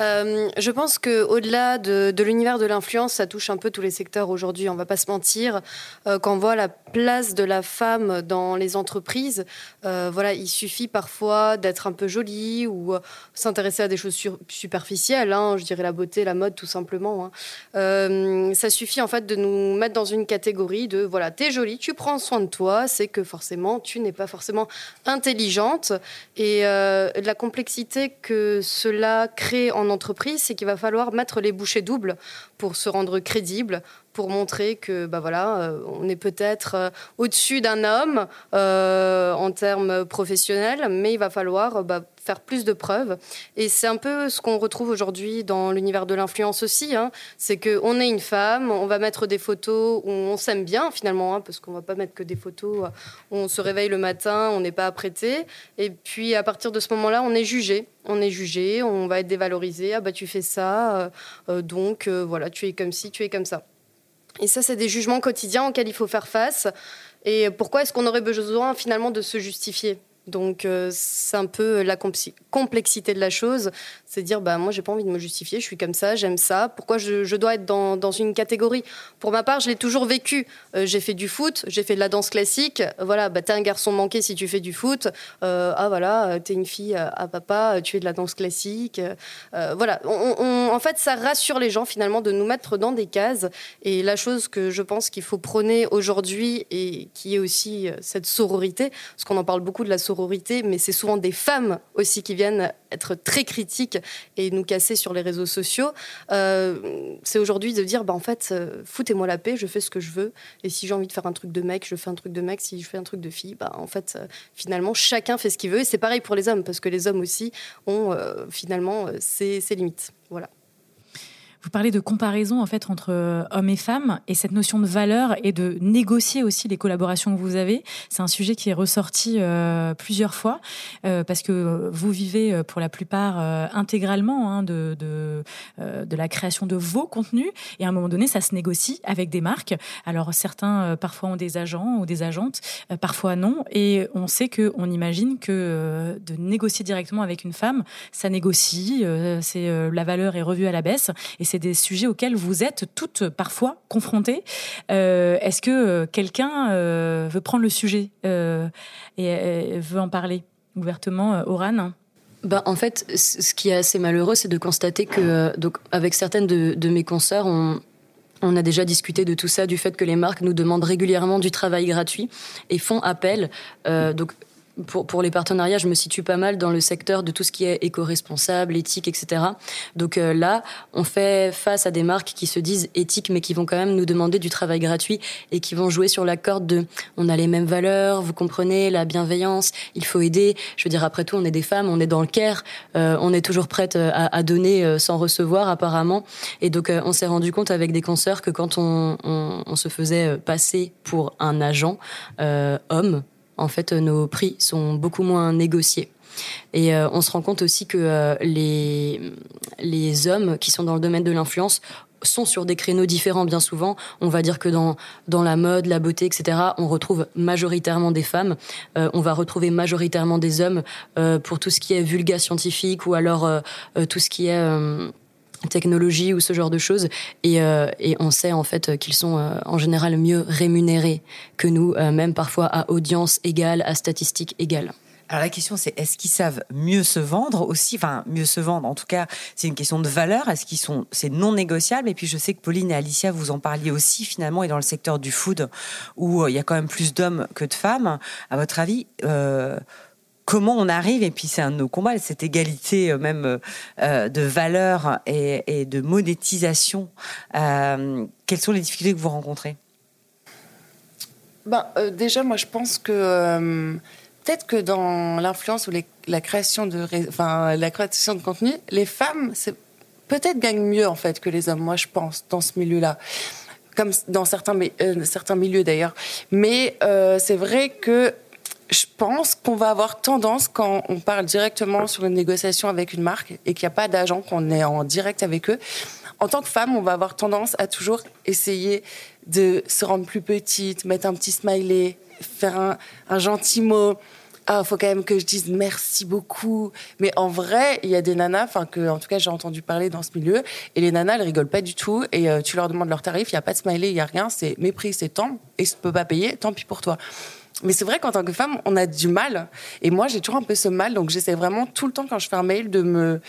Euh, je pense que au-delà de, l'univers de l'influence, ça touche un peu tous les secteurs aujourd'hui. On va pas se mentir. Euh, quand on voit la place de la femme dans les entreprises, euh, voilà, il suffit parfois d'être un peu jolie ou s'intéresser à des choses superficielles. Hein, je dirais la beauté, la mode, tout simplement. Hein. ça suffit en fait de nous mettre dans une catégorie de voilà, t'es jolie, tu prends soin de toi, c'est que forcément tu n'es pas forcément intelligente et la complexité que cela crée en entreprise, c'est qu'il va falloir mettre les bouchées doubles pour se rendre crédible, pour montrer que bah voilà, euh, on est peut-être euh, au-dessus d'un homme euh, en termes professionnels, mais il va falloir bah, faire plus de preuves. Et c'est un peu ce qu'on retrouve aujourd'hui dans l'univers de l'influence aussi. Hein. C'est qu'on est une femme, on va mettre des photos où on s'aime bien finalement, hein, parce qu'on va pas mettre que des photos où on se réveille le matin, on n'est pas apprêté. Et puis à partir de ce moment-là, on est jugé. On est jugé, on va être dévalorisé. Ah bah tu fais ça, donc voilà, tu es comme ci, tu es comme ça. Et ça, c'est des jugements quotidiens auxquels il faut faire face. Et pourquoi est-ce qu'on aurait besoin finalement de se justifier? Donc euh, c'est un peu la complexité de la chose, c'est dire bah moi j'ai pas envie de me justifier, je suis comme ça, j'aime ça. Pourquoi je, dois être dans, une catégorie? Pour ma part, je l'ai toujours vécu. Euh, j'ai fait du foot, j'ai fait de la danse classique. Voilà, bah t'es un garçon manqué si tu fais du foot. Euh, ah voilà, t'es une fille à papa, tu fais de la danse classique. voilà, en fait ça rassure les gens finalement de nous mettre dans des cases. Et la chose que je pense qu'il faut prôner aujourd'hui et qui est aussi cette sororité, parce qu'on en parle beaucoup de la sororité mais c'est souvent des femmes aussi qui viennent être très critiques et nous casser sur les réseaux sociaux. Euh, c'est aujourd'hui de dire, bah, en fait, euh, foutez-moi la paix, je fais ce que je veux. Et si j'ai envie de faire un truc de mec, je fais un truc de mec. Si je fais un truc de fille, bah, en fait, euh, finalement, chacun fait ce qu'il veut. Et c'est pareil pour les hommes, parce que les hommes aussi ont finalement ces limites. Voilà. Vous parlez de comparaison en fait entre euh, hommes et femmes et cette notion de valeur et de négocier aussi les collaborations que vous avez. C'est un sujet qui est ressorti euh, plusieurs fois euh, parce que vous vivez pour la plupart intégralement hein, de de, la création de vos contenus et à un moment donné ça se négocie avec des marques. Alors certains parfois ont des agents ou des agentes, parfois non et on sait que on imagine que de négocier directement avec une femme, ça négocie, c'est la valeur est revue à la baisse c'est des sujets auxquels vous êtes toutes parfois confrontées. Euh, est-ce que euh, quelqu'un euh, veut prendre le sujet et veut en parler ouvertement, Oran? Bah, en fait, ce qui est assez malheureux, c'est de constater que, donc, avec certaines de, mes consoeurs, on, a déjà discuté de tout ça, du fait que les marques nous demandent régulièrement du travail gratuit et font appel. donc, pour, pour les partenariats, je me situe pas mal dans le secteur de tout ce qui est éco-responsable, éthique, etc. Donc euh, là, on fait face à des marques qui se disent éthiques, mais qui vont quand même nous demander du travail gratuit et qui vont jouer sur la corde de on a les mêmes valeurs, vous comprenez, la bienveillance, il faut aider. Je veux dire, après tout, on est des femmes, on est dans le care, euh, on est toujours prête euh, à, à, donner sans recevoir apparemment. Et donc, on s'est rendu compte avec des consoeurs que quand on, on, on se faisait passer pour un agent homme, en fait, nos prix sont beaucoup moins négociés. Et euh, on se rend compte aussi que euh, les, les hommes qui sont dans le domaine de l'influence sont sur des créneaux différents bien souvent. On va dire que dans, dans la mode, la beauté, etc., on retrouve majoritairement des femmes. Euh, on va retrouver majoritairement des hommes pour tout ce qui est vulga scientifique ou alors tout ce qui est technologie ou ce genre de choses. Et, euh, et on sait en fait qu'ils sont euh, en général mieux rémunérés que nous euh, même parfois à audience égale à statistiques égales. Alors la question c'est est-ce qu'ils savent mieux se vendre aussi? Enfin mieux se vendre en tout cas c'est une question de valeur. Est-ce qu'ils sont c'est non négociable? Et puis je sais que Pauline et Alicia vous en parliez aussi finalement et dans le secteur du food où il y a quand même plus d'hommes que de femmes. À votre avis comment on arrive, et puis c'est un de nos combats, cette égalité euh, même euh, euh, de valeur et, de monétisation. quelles sont les difficultés que vous rencontrez? Ben, Déjà, moi, je pense que peut-être que dans l'influence ou la création de, enfin, la création de contenu, les femmes, peut-être gagnent mieux en fait que les hommes. Moi, je pense dans ce milieu-là comme dans certains, certains milieux d'ailleurs. Mais c'est vrai que je pense qu'on va avoir tendance, quand on parle directement sur une négociation avec une marque et qu'il n'y a pas d'agent, qu'on est en direct avec eux, en tant que femme, on va avoir tendance à toujours essayer de se rendre plus petite, mettre un petit smiley, faire un, gentil mot. Ah, faut quand même que je dise merci beaucoup. Mais en vrai, il y a des nanas, enfin que, en tout cas, j'ai entendu parler dans ce milieu, et les nanas, elles rigolent pas du tout. Et euh, tu leur demandes leur tarif, il y a pas de smiley, il y a rien, c'est mépris, c'est temps, et je peux pas payer, tant pis pour toi. Mais c'est vrai qu'en tant que femme, on a du mal. Et moi, j'ai toujours un peu ce mal. Donc, j'essaie vraiment tout le temps, quand je fais un mail, de me.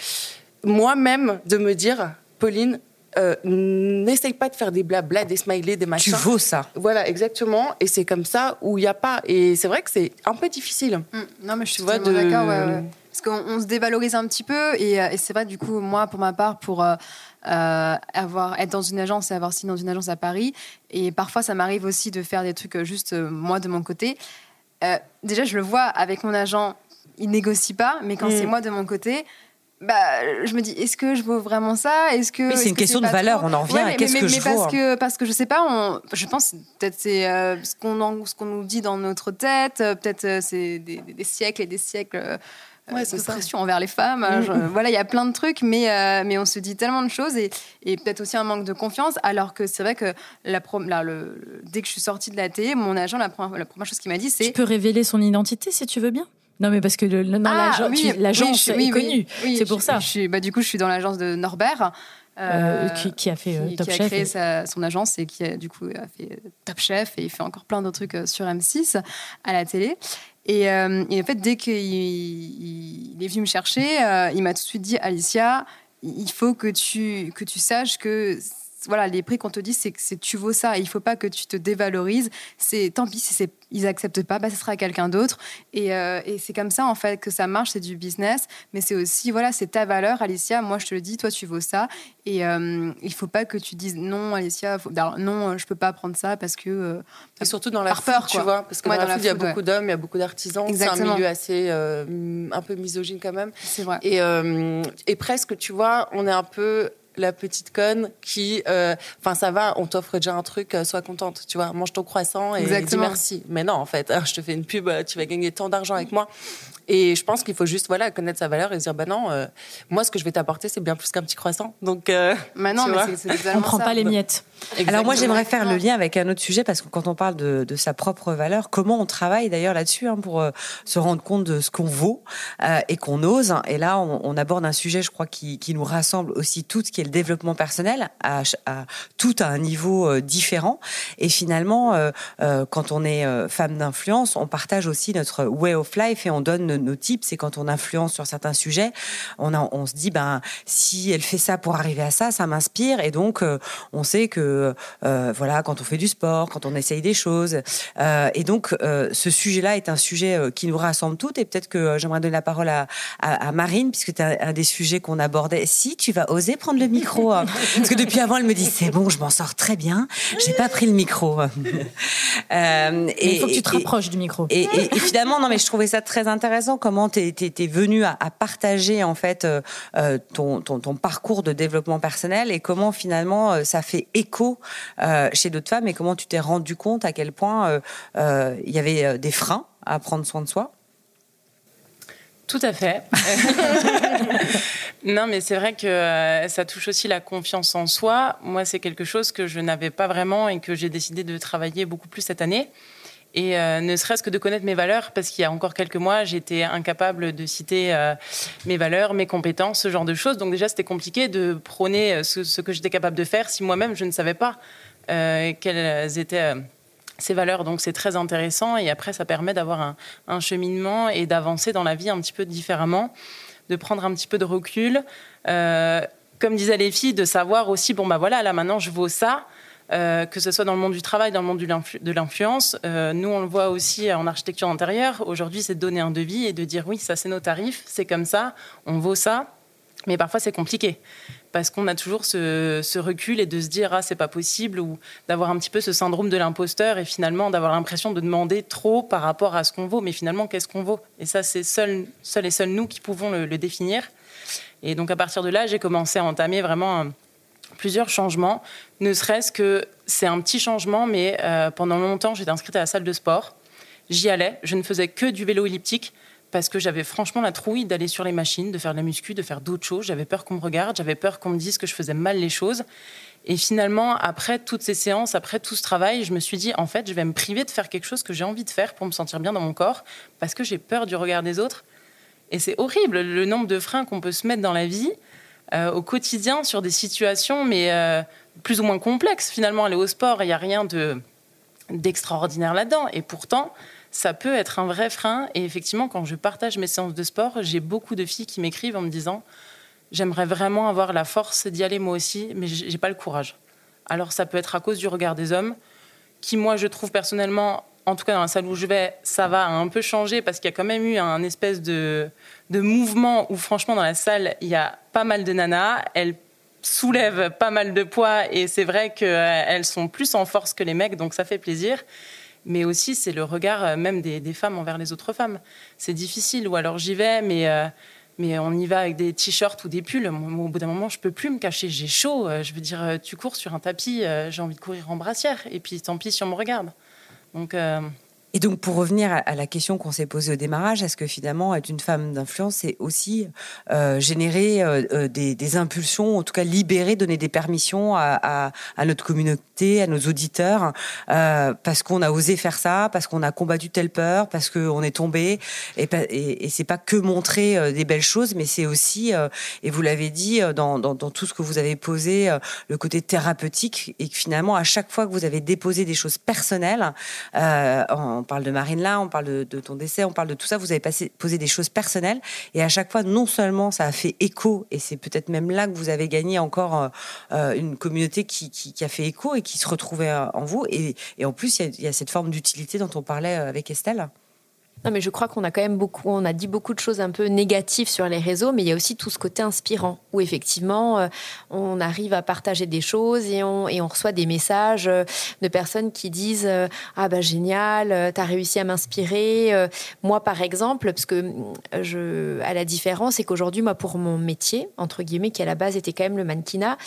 Moi-même, de me dire, Pauline, euh, n'essaye pas de faire des blabla, des smileys, des machins. Tu vaux ça. Voilà, exactement. Et c'est comme ça où il n'y a pas. Et c'est vrai que c'est un peu difficile. Mm. Non, mais je suis de... d'accord. Parce qu'on se dévalorise un petit peu. Et, euh, et c'est vrai, du coup, moi, pour ma part, pour. Euh, euh, avoir être dans une agence et avoir signé dans une agence à Paris. Et parfois, ça m'arrive aussi de faire des trucs juste euh, moi de mon côté. déjà, je le vois avec mon agent, il négocie pas, mais quand mm. c'est moi de mon côté, bah, je me dis, est-ce que je vaux vraiment ça? Est-ce que c'est une question de valeur. On en revient à qu'est-ce que je parce vaux. Hein? Que, parce que je sais pas. On, je pense peut-être c'est ce qu'on ce qu'on nous dit dans notre tête. Peut-être c'est des, des, siècles et des siècles ouais, de pression envers les femmes. Mm. voilà, il y a plein de trucs, mais, euh, mais on se dit tellement de choses et, et peut-être aussi un manque de confiance. Alors que c'est vrai que la, là, le, dès que je suis sortie de la télé, mon agent, la première, la première chose qu'il m'a dit, c'est. Tu peux révéler son identité si tu veux bien non, mais parce que l'agence oui, l'agence est connue. c'est pour ça. Je bah, du coup, je suis dans l'agence de Norbert. Euh, euh, qui, qui, a fait Top Chef. Qui a créé sa, son agence et qui a, du coup a fait Top Chef et il fait encore plein d'autres trucs sur M6 à la télé. Euh, et, en fait, dès qu'il il est venu me chercher, euh, il m'a tout de suite dit Alicia, il faut que tu, que tu saches que voilà, les prix qu'on te dit, c'est que tu vaux ça. Il faut pas que tu te dévalorises. C'est tant pis si c'est ils acceptent pas, bah, ce sera quelqu'un d'autre. Et, euh, et c'est comme ça, en fait, que ça marche, c'est du business. Mais c'est aussi, voilà, c'est ta valeur, Alicia. Moi, je te le dis, toi, tu vaux ça. Et euh, il faut pas que tu dises non, Alicia, non, je peux pas prendre ça parce que. Euh, et surtout dans la peur, tu vois. Parce que dans, la, il y a beaucoup d'hommes, il y a beaucoup d'artisans. C'est un milieu assez. un peu misogyne quand même. C'est vrai. Et, et presque, tu vois, on est un peu la petite conne qui, euh, enfin, ça va, on t'offre déjà un truc, euh, sois contente, tu vois, mange ton croissant et dis merci. Mais non, en fait, [LAUGHS] je te fais une pub, euh, tu vas gagner tant d'argent avec moi. Et je pense qu'il faut juste voilà connaître sa valeur et se dire bah non, euh, moi ce que je vais t'apporter c'est bien plus qu'un petit croissant. Donc euh, mais non, mais c'est, on prend pas les miettes. Alors moi j'aimerais faire le lien avec un autre sujet parce que quand on parle de, de sa propre valeur, comment on travaille d'ailleurs là-dessus hein, pour euh, se rendre compte de ce qu'on vaut euh, et qu'on ose. Et là on, on, aborde un sujet je crois qui, qui nous rassemble aussi toutes, qui est le développement personnel à, à tout à un niveau euh, différent. Et finalement quand on est femme d'influence, on partage aussi notre way of life et on donne nos types, c'est quand on influence sur certains sujets, on, on se dit ben si elle fait ça pour arriver à ça, ça m'inspire et donc euh, on sait que euh, voilà quand on fait du sport, quand on essaye des choses euh, et donc ce sujet-là est un sujet qui nous rassemble toutes et peut-être que j'aimerais donner la parole à, à, Marine puisque tu as un des sujets qu'on abordait. Si tu vas oser prendre le micro hein. [LAUGHS] parce que depuis avant elle me dit c'est bon, je m'en sors très bien, j'ai pas pris le micro. [LAUGHS] et il faut que tu te rapproches du micro. Et, et, finalement non mais je trouvais ça très intéressant comment tu es, venu à, partager en fait euh, euh, ton, ton, parcours de développement personnel et comment finalement euh, ça fait écho chez d'autres femmes et comment tu t'es rendu compte à quel point il y avait des freins à prendre soin de soi? Tout à fait. [LAUGHS] non, mais c'est vrai que ça touche aussi la confiance en soi. Moi, c'est quelque chose que je n'avais pas vraiment et que j'ai décidé de travailler beaucoup plus cette année. Et euh, ne serait-ce que de connaître mes valeurs, parce qu'il y a encore quelques mois, j'étais incapable de citer euh, mes valeurs, mes compétences, ce genre de choses. Donc déjà, c'était compliqué de prôner euh, ce, que j'étais capable de faire si moi-même, je ne savais pas quelles étaient ces valeurs. Donc c'est très intéressant. Et après, ça permet d'avoir un, cheminement et d'avancer dans la vie un petit peu différemment, de prendre un petit peu de recul. comme disaient les filles, de savoir aussi, bon, bah voilà, là maintenant, je vaux ça. Euh, que ce soit dans le monde du travail, dans le monde de l'influence. Euh, nous, on le voit aussi en architecture intérieure. Aujourd'hui, c'est de donner un devis et de dire oui, ça c'est nos tarifs, c'est comme ça, on vaut ça. Mais parfois, c'est compliqué parce qu'on a toujours ce, recul et de se dire ah c'est pas possible ou d'avoir un petit peu ce syndrome de l'imposteur et finalement d'avoir l'impression de demander trop par rapport à ce qu'on vaut mais finalement qu'est-ce qu'on vaut? Et ça c'est seul, seul et seul nous qui pouvons le, le, définir et donc à partir de là j'ai commencé à entamer vraiment un, plusieurs changements, ne serait-ce que c'est un petit changement, mais euh, pendant longtemps, j'étais inscrite à la salle de sport. j'y allais. Je ne faisais que du vélo elliptique parce que j'avais franchement la trouille d'aller sur les machines, de faire de la muscu, de faire d'autres choses. J'avais peur qu'on me regarde, j'avais peur qu'on me dise que je faisais mal les choses. Et finalement, après toutes ces séances, après tout ce travail, je me suis dit, en fait, je vais me priver de faire quelque chose que j'ai envie de faire pour me sentir bien dans mon corps, parce que j'ai peur du regard des autres. Et c'est horrible le nombre de freins qu'on peut se mettre dans la vie euh, au quotidien sur des situations, mais euh, plus ou moins complexes. Finalement, aller au sport, il n'y a rien de d'extraordinaire là-dedans. Et pourtant, ça peut être un vrai frein. Et effectivement, quand je partage mes séances de sport, j'ai beaucoup de filles qui m'écrivent en me disant j'aimerais vraiment avoir la force d'y aller moi aussi, mais j'ai pas le courage. Alors ça peut être à cause du regard des hommes, qui moi je trouve personnellement, en tout cas dans la salle où je vais, ça va un peu changer parce qu'il y a quand même eu un espèce de, mouvement où franchement dans la salle il y a pas mal de nanas, elles soulèvent pas mal de poids et c'est vrai qu'elles sont plus en force que les mecs, donc ça fait plaisir mais aussi c'est le regard même des, femmes envers les autres femmes. C'est difficile, ou alors j'y vais, mais euh, mais on y va avec des t-shirts ou des pulls. au bout d'un moment, je peux plus me cacher, j'ai chaud. Euh, je veux dire, euh, tu cours sur un tapis, euh, j'ai envie de courir en brassière. Et puis, tant pis si on me regarde. Donc, et donc, pour revenir à la question qu'on s'est posée au démarrage, est-ce que finalement, être une femme d'influence, c'est aussi euh, générer euh, euh, des, impulsions, en tout cas libérer, donner des permissions à, notre communauté, à nos auditeurs, parce qu'on a osé faire ça, parce qu'on a combattu telle peur, parce qu'on est tombé. Et, et, et c'est pas que montrer des belles choses, mais c'est aussi, et vous l'avez dit dans, tout ce que vous avez posé, le côté thérapeutique, et que finalement, à chaque fois que vous avez déposé des choses personnelles, on parle de Marine là, on parle de, ton décès, on parle de tout ça. Vous avez posé des choses personnelles et à chaque fois, non seulement ça a fait écho, et c'est peut-être même là que vous avez gagné encore euh, euh, une communauté qui, a fait écho et qui se retrouvait euh, en vous. Et, en plus, il y, a cette forme d'utilité dont on parlait avec Estelle. Non, mais je crois qu'on a quand même beaucoup, on a dit beaucoup de choses un peu négatives sur les réseaux, mais il y a aussi tout ce côté inspirant où effectivement euh, on arrive à partager des choses et on, et on reçoit des messages euh, de personnes qui disent euh, ah bah génial, t'as réussi à m'inspirer. Moi par exemple, parce que je, à la différence, c'est qu'aujourd'hui moi pour mon métier entre guillemets qui à la base était quand même le mannequinat,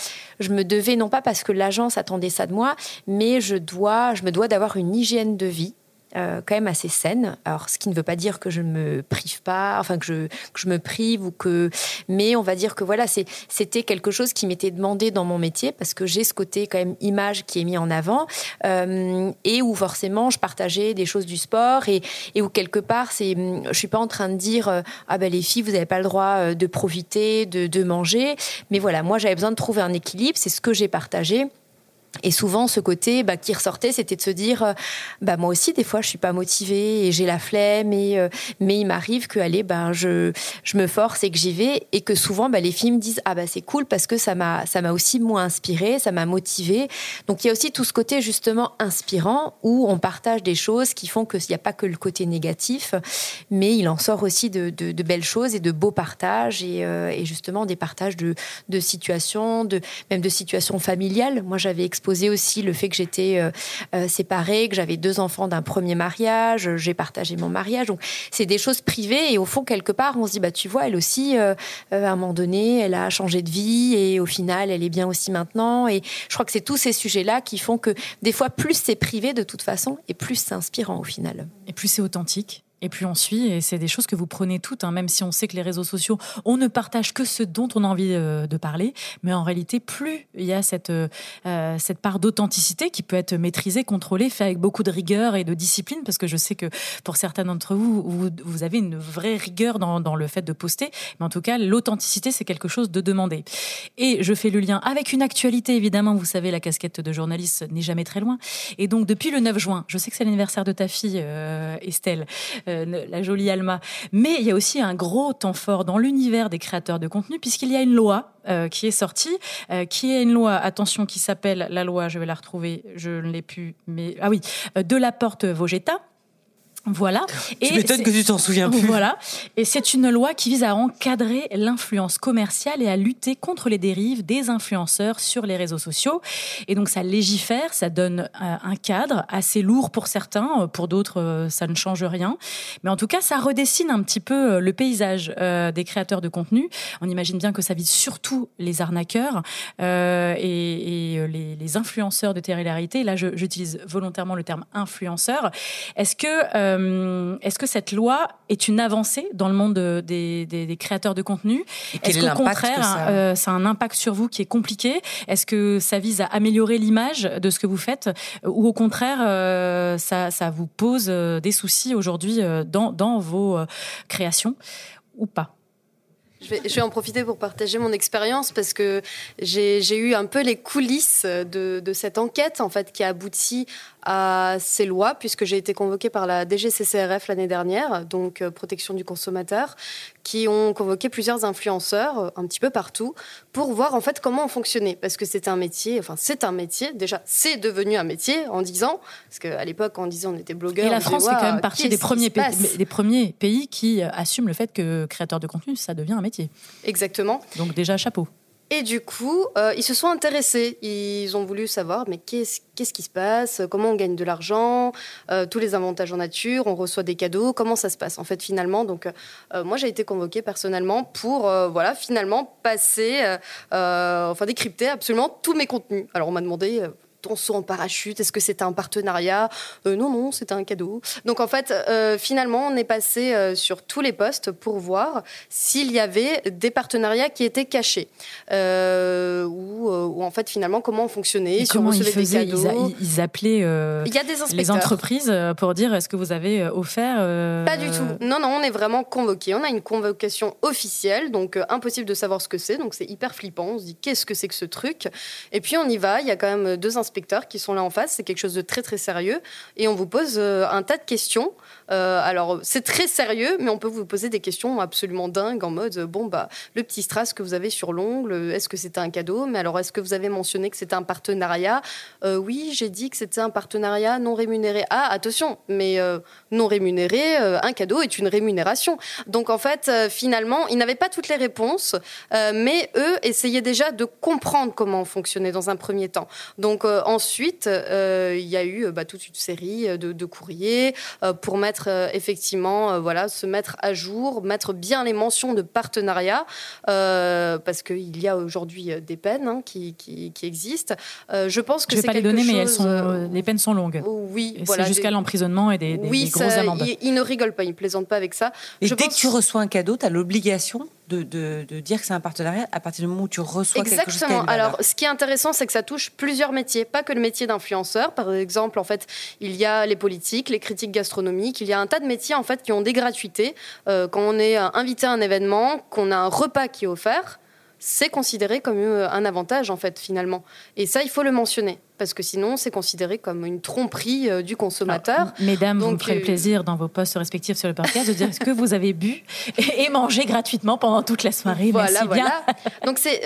je me devais non pas parce que l'agence attendait ça de moi, mais je dois, je me dois d'avoir une hygiène de vie euh, quand même assez saine. Alors, ce qui ne veut pas dire que je me prive pas, enfin que je, je me prive ou que, mais on va dire que voilà, c'était quelque chose qui m'était demandé dans mon métier parce que j'ai ce côté quand même image qui est mis en avant euh, et où forcément je partageais des choses du sport et, et où quelque part c'est, je suis pas en train de dire euh, ah ben les filles vous n'avez pas le droit de profiter, de, de manger, mais voilà, moi j'avais besoin de trouver un équilibre, c'est ce que j'ai partagé. Et souvent, ce côté bah, qui ressortait, c'était de se dire, euh, bah moi aussi, des fois, je suis pas motivée et j'ai la flemme, et, euh, mais il m'arrive que, ben je, je me force et que j'y vais, et que souvent, bah, les filles me disent, ah bah c'est cool parce que ça m'a, ça m'a aussi moins inspiré, ça m'a motivé. Donc il y a aussi tout ce côté justement inspirant où on partage des choses qui font qu'il n'y a pas que le côté négatif, mais il en sort aussi de, de, de belles choses et de beaux partages et, euh, et justement des partages de, de situations, de même de situations familiales. Moi, j'avais exposé aussi le fait que j'étais euh, euh, séparée, que j'avais deux enfants d'un premier mariage, j'ai partagé mon mariage. Donc, c'est des choses privées et au fond, quelque part, on se dit, bah, tu vois, elle aussi, euh, à un moment donné, elle a changé de vie et au final, elle est bien aussi maintenant. Et je crois que c'est tous ces sujets-là qui font que des fois, plus c'est privé de toute façon et plus c'est inspirant au final. Et plus c'est authentique. Et puis on suit, et c'est des choses que vous prenez toutes, hein, même si on sait que les réseaux sociaux, on ne partage que ce dont on a envie euh, de parler, mais en réalité, plus il y a cette, euh, cette part d'authenticité qui peut être maîtrisée, contrôlée, fait avec beaucoup de rigueur et de discipline, parce que je sais que pour certains d'entre vous, vous, avez une vraie rigueur dans, dans le fait de poster, mais en tout cas, l'authenticité, c'est quelque chose de demandé. Et je fais le lien avec une actualité, évidemment, vous savez, la casquette de journaliste n'est jamais très loin. Et donc, depuis le 9 juin, je sais que c'est l'anniversaire de ta fille, euh, Estelle, euh, la jolie Alma. Mais il y a aussi un gros temps fort dans l'univers des créateurs de contenu, puisqu'il y a une loi euh, qui est sortie, euh, qui est une loi, attention, qui s'appelle la loi, je vais la retrouver, je ne l'ai plus, mais ah oui, de la porte Vogetta voilà. Tu m'étonnes que tu t'en souviens plus. Voilà. Et c'est une loi qui vise à encadrer l'influence commerciale et à lutter contre les dérives des influenceurs sur les réseaux sociaux. Et donc ça légifère, ça donne euh, un cadre assez lourd pour certains, pour d'autres euh, ça ne change rien. Mais en tout cas, ça redessine un petit peu euh, le paysage des créateurs de contenu. On imagine bien que ça vise surtout les arnaqueurs et, et les, les, influenceurs de télé-réalité. Là, j'utilise volontairement le terme influenceur. Est-ce que Euh, est-ce que cette loi est une avancée dans le monde des, des, créateurs de contenu? Est-ce qu'au contraire, ça... Euh, ça... a un impact sur vous qui est compliqué? Est-ce que ça vise à améliorer l'image de ce que vous faites? Ou au contraire, euh, ça, ça, vous pose des soucis aujourd'hui dans, dans vos créations? Ou pas? Je vais, je vais, en profiter pour partager mon expérience parce que j'ai eu un peu les coulisses de, de, cette enquête en fait qui a abouti à ces lois, puisque j'ai été convoquée par la DGCCRF l'année dernière, donc euh, protection du consommateur, qui ont convoqué plusieurs influenceurs euh, un petit peu partout pour voir en fait comment on fonctionnait, parce que c'est un métier, enfin c'est un métier, déjà c'est devenu un métier en disant, parce qu'à l'époque on disait on était blogueur. Et la France fait quand même partie des premiers, pays, des premiers pays qui assument le fait que créateur de contenu, ça devient un métier. Exactement. Donc déjà chapeau. Et du coup, euh, ils se sont intéressés. Ils ont voulu savoir, mais qu'est-ce qu'est-ce qui se passe? Comment on gagne de l'argent? Euh, Tous les avantages en nature, on reçoit des cadeaux. Comment ça se passe? En fait finalement Donc, euh, moi, j'ai été convoquée personnellement pour, voilà, finalement passer, enfin décrypter absolument tous mes contenus. Alors, on m'a demandé ton saut en parachute Est-ce que c'était un partenariat? Euh, Non, non, c'était un cadeau. Donc en fait, euh, finalement, on est passé euh, sur tous les postes pour voir s'il y avait des partenariats qui étaient cachés. ou, ou, en fait, finalement, comment on fonctionnait, si on recevait des cadeaux. Ils, appelaient Il y a des les entreprises pour dire est-ce que vous avez offert Pas du tout. Non, non, on est vraiment convoqué. On a une convocation officielle, donc impossible de savoir ce que c'est. Donc c'est hyper flippant. On se dit qu'est-ce que c'est que ce truc? Et puis on y va. Il y a quand même deux inspecteurs inspecteurs qui sont là en face. C'est quelque chose de très très sérieux. Et on vous pose euh, un tas de questions. Euh, alors c'est très sérieux, mais on peut vous poser des questions absolument dingues en mode bon bah le petit strass que vous avez sur l'ongle, est-ce que c'était un cadeau? Mais alors est-ce que vous avez mentionné que c'était un partenariat? Euh, Oui, j'ai dit que c'était un partenariat non rémunéré. Ah attention, mais non rémunéré, un cadeau est une rémunération. Donc en fait finalement ils n'avaient pas toutes les réponses, mais eux essayaient déjà de comprendre comment on fonctionnait dans un premier temps. Donc ensuite, euh, il y a eu bah, toute une série de, courriers euh, pour mettre euh, effectivement, voilà, se mettre à jour, mettre bien les mentions de partenariat, parce qu'il y a aujourd'hui des peines hein, qui, existent. je pense que je vais pas les donner, mais elles sont, les peines sont longues. Oui, voilà, jusqu'à l'emprisonnement et des, oui, grosses amendes. Ils ne rigolent pas, ils ne plaisantent pas avec ça. Et dès que tu reçois un cadeau, tu as l'obligation de, dire que c'est un partenariat à partir du moment où tu reçois quelque chose. Exactement. Alors, ce qui est intéressant, c'est que ça touche plusieurs métiers, pas que le métier d'influenceur. Par exemple, en fait, il y a les politiques, les critiques gastronomiques. Il y a un tas de métiers en fait qui ont des gratuités. Euh, quand on est invité à un événement, qu'on a un repas qui est offert, c'est considéré comme euh, un avantage en fait finalement. Et ça, il faut le mentionner parce que sinon, c'est considéré comme une tromperie euh, du consommateur. mesdames, Donc, vous me ferez le euh, plaisir dans vos postes respectifs sur le podcast de dire ce que vous avez bu et mangé gratuitement pendant toute la soirée? Voilà, voilà. Donc c'est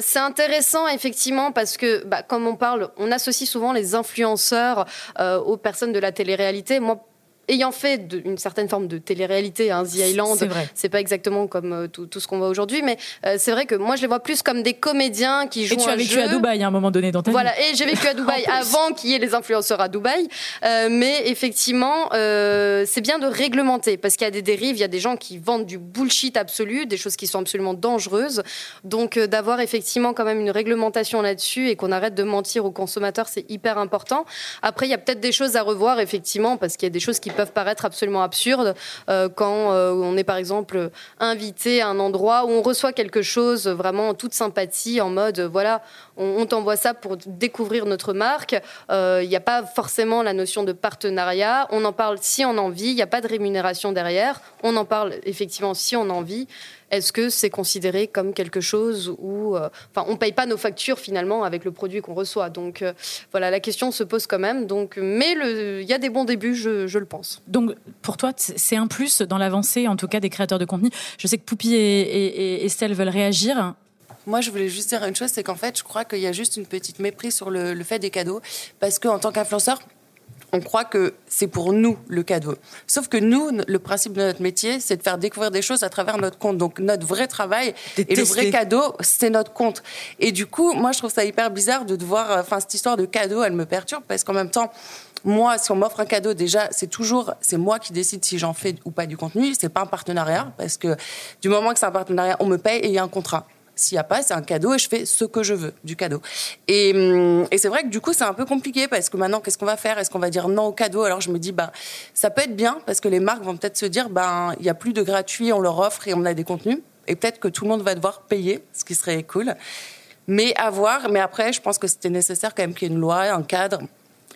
c'est intéressant effectivement parce que bah, comme on parle, on associe souvent les influenceurs aux personnes de la télé-réalité. Moi, ayant fait une certaine forme de télé-réalité, hein, The Island, c'est pas exactement comme euh, tout, ce qu'on voit aujourd'hui, mais euh, c'est vrai que moi je les vois plus comme des comédiens qui jouent. Et tu as vécu à Dubaï à un moment donné dans ta voilà, vie. Voilà, et j'ai vécu à [LAUGHS] Dubaï avant qu'il y ait les influenceurs à Dubaï, euh, mais effectivement, c'est bien de réglementer parce qu'il y a des dérives, il y a des gens qui vendent du bullshit absolu, des choses qui sont absolument dangereuses, donc d'avoir effectivement quand même une réglementation là-dessus et qu'on arrête de mentir aux consommateurs, c'est hyper important. Après, il y a peut-être des choses à revoir effectivement parce qu'il y a des choses qui peuvent paraître absolument absurdes euh, quand euh, on est par exemple invité à un endroit où on reçoit quelque chose vraiment en toute sympathie, en mode voilà, on, t'envoie ça pour découvrir notre marque. Il euh, n'y a pas forcément la notion de partenariat. On en parle si on en vit. Il n'y a pas de rémunération derrière. On en parle effectivement si on en vit. Est-ce que c'est considéré comme quelque chose où, euh, enfin, on paye pas nos factures finalement avec le produit qu'on reçoit. Donc euh, voilà, la question se pose quand même. Donc, mais il y a des bons débuts, je, le pense. Donc pour toi, c'est un plus dans l'avancée, en tout cas des créateurs de contenu. Je sais que Poupie et Estelle veulent réagir. Moi, je voulais juste dire une chose, c'est qu'en fait, je crois qu'il y a juste une petite méprise sur le, fait des cadeaux, parce qu'en tant qu'influenceur, on croit que c'est pour nous le cadeau. Sauf que nous, le principe de notre métier, c'est de faire découvrir des choses à travers notre compte. Donc notre vrai travail et le vrai cadeau, c'est notre compte. Et du coup, moi, je trouve ça hyper bizarre de devoir. Enfin, cette histoire de cadeau, elle me perturbe parce qu'en même temps, moi, si on m'offre un cadeau, déjà, c'est toujours, c'est moi qui décide si j'en fais ou pas du contenu. C'est pas un partenariat parce que du moment que c'est un partenariat, on me paye et il y a un contrat S'il n'y a pas, c'est un cadeau et je fais ce que je veux du cadeau. Et, hum, et c'est vrai que du coup, c'est un peu compliqué parce que maintenant, qu'est-ce qu'on va faire? Est-ce qu'on va dire non au cadeau? Alors je me dis, bah, ça peut être bien parce que les marques vont peut-être se dire, ben, il n'y a plus de gratuit, on leur offre et on a des contenus. Et peut-être que tout le monde va devoir payer, ce qui serait cool. Mais à voir. Mais après, je pense que c'était nécessaire quand même qu'il y ait une loi, un cadre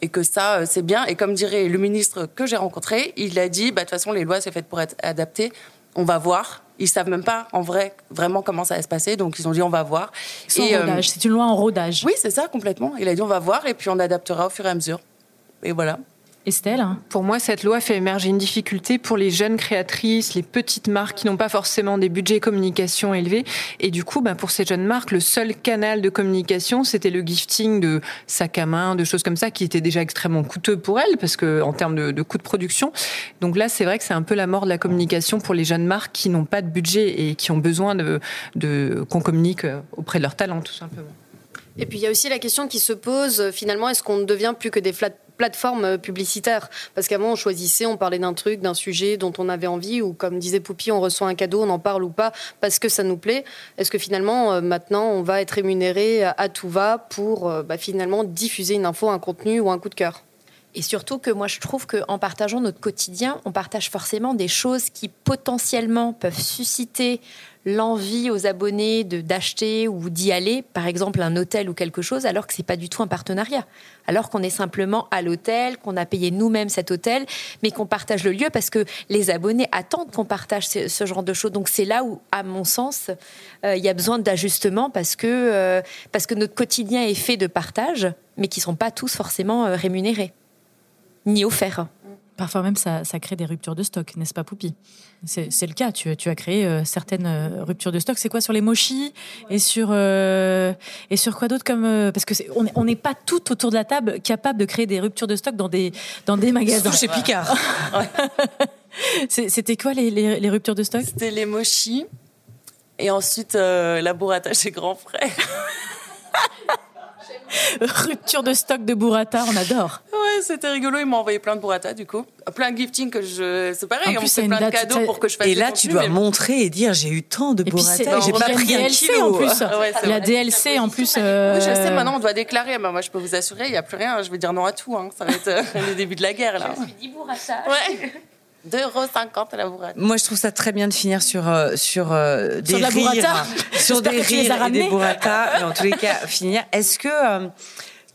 et que ça, euh, c'est bien. Et comme dirait le ministre que j'ai rencontré, il a dit, bah, de toute façon, les lois, c'est fait pour être adaptées. On va voir. Ils savent même pas, en vrai, vraiment comment ça va se passer. Donc, ils ont dit, on va voir. et, euh, c'est une loi en rodage. Oui, c'est ça, complètement. Il a dit, on va voir, et puis on adaptera au fur et à mesure. Et voilà. Estelle Pour moi, cette loi fait émerger une difficulté pour les jeunes créatrices, les petites marques qui n'ont pas forcément des budgets communication élevés. Et du coup, ben, pour ces jeunes marques, le seul canal de communication, c'était le gifting de sacs à main, de choses comme ça, qui était déjà extrêmement coûteux pour elles, parce que en termes de, de coûts de production. Donc là, c'est vrai que c'est un peu la mort de la communication pour les jeunes marques qui n'ont pas de budget et qui ont besoin de, de qu'on communique euh, auprès de leurs talents, tout simplement. Et puis il y a aussi la question qui se pose, finalement, est-ce qu'on ne devient plus que des flat plateforme euh, publicitaire. Parce qu'avant, on choisissait, on parlait d'un truc, d'un sujet dont on avait envie, ou comme disait Poupi, on reçoit un cadeau, on en parle ou pas, parce que ça nous plaît. Est-ce que finalement, euh, maintenant, on va être rémunéré à tout va pour euh, bah, finalement diffuser une info, un contenu ou un coup de cœur? Et surtout que moi, je trouve qu'en partageant notre quotidien, on partage forcément des choses qui potentiellement peuvent susciter l'envie aux abonnés de d'acheter ou d'y aller, par exemple un hôtel ou quelque chose, alors que c'est pas du tout un partenariat. Alors qu'on est simplement à l'hôtel, qu'on a payé nous-mêmes cet hôtel, mais qu'on partage le lieu parce que les abonnés attendent qu'on partage ce, genre de choses. Donc c'est là où, à mon sens, euh, il y a besoin d'ajustement parce que euh, parce que notre quotidien est fait de partage, mais qui sont pas tous forcément euh, rémunérés ni offerts. Parfois même, ça, crée des ruptures de stock, n'est-ce pas, Poupi? C'est le cas. Tu, as créé euh, certaines euh, ruptures de stock. C'est quoi sur les mochis et sur euh, et sur quoi d'autre comme parce que on n'est pas tout autour de la table capable de créer des ruptures de stock dans des dans des magasins. chez Picard. [LAUGHS] C'était quoi les, les, ruptures de stock? C'était les mochis et ensuite la burrata chez Grand Frère. [LAUGHS] [LAUGHS] Rupture de stock de burrata, on adore. Ouais, c'était rigolo. Il m'a envoyé plein de burrata, du coup. Plein de gifting que je. C'est pareil, on fait plein de cadeaux pour que je fasse Et là, tu dois montrer et dire j'ai eu tant de burrata j'ai pas pris un kilo. En plus. la DLC en plus. Euh, oui, je sais, maintenant on doit déclarer. moi, je peux vous assurer, il n'y a plus rien. Je vais dire non à tout. Hein. Ça va être euh, [LAUGHS] le début de la guerre, là. Je suis dit burrata. Ouais. 2,50€ la burrata. Moi, je trouve ça très bien de finir sur, euh, sur des sur la burrata. sur des rires et des burrata. Mais en tous les cas, finir. Est-ce que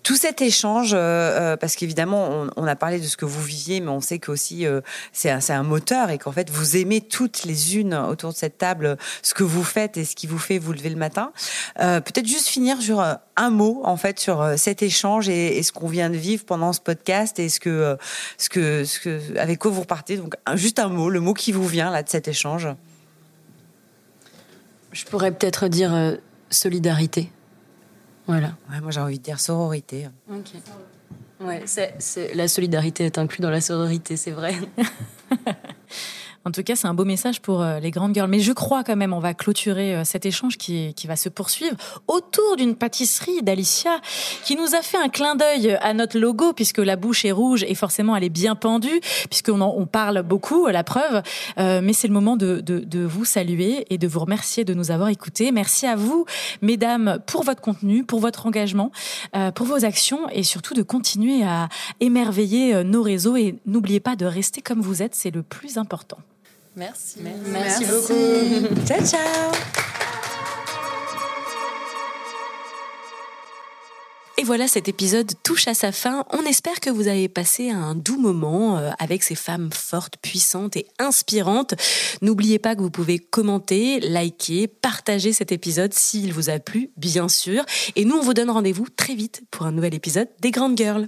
tout cet échange, euh, euh, parce qu'évidemment, on, a parlé de ce que vous viviez, mais on sait qu'aussi euh, c'est un, un, moteur et qu'en fait, vous aimez toutes les unes autour de cette table ce que vous faites et ce qui vous fait vous lever le matin. Peut-être juste finir sur un mot en fait sur cet échange et, ce qu'on vient de vivre pendant ce podcast et ce que, ce que, ce que, avec quoi vous repartez. Donc juste un mot, le mot qui vous vient là de cet échange. Je pourrais peut-être dire solidarité. Voilà. moi, j'ai envie de dire sororité. Ok. Ouais, c'est, la solidarité est inclue dans la sororité, c'est vrai. [LAUGHS] En tout cas, c'est un beau message pour euh, les grandes girls. Mais je crois quand même, on va clôturer euh, cet échange qui, qui va se poursuivre autour d'une pâtisserie d'Alicia qui nous a fait un clin d'œil à notre logo puisque la bouche est rouge et forcément elle est bien pendue puisqu'on on parle beaucoup la preuve. Euh, mais c'est le moment de, de, de vous saluer et de vous remercier de nous avoir écoutés. Merci à vous, mesdames, pour votre contenu, pour votre engagement, pour vos actions et surtout de continuer à émerveiller nos réseaux et n'oubliez pas de rester comme vous êtes, c'est le plus important. Merci. Merci, beaucoup. ciao, ciao. Et voilà, cet épisode touche à sa fin. On espère que vous avez passé un doux moment euh, avec ces femmes fortes, puissantes et inspirantes. N'oubliez pas que vous pouvez commenter, liker, partager cet épisode s'il vous a plu, bien sûr. Et nous, on vous donne rendez-vous très vite pour un nouvel épisode des Grandes Girls.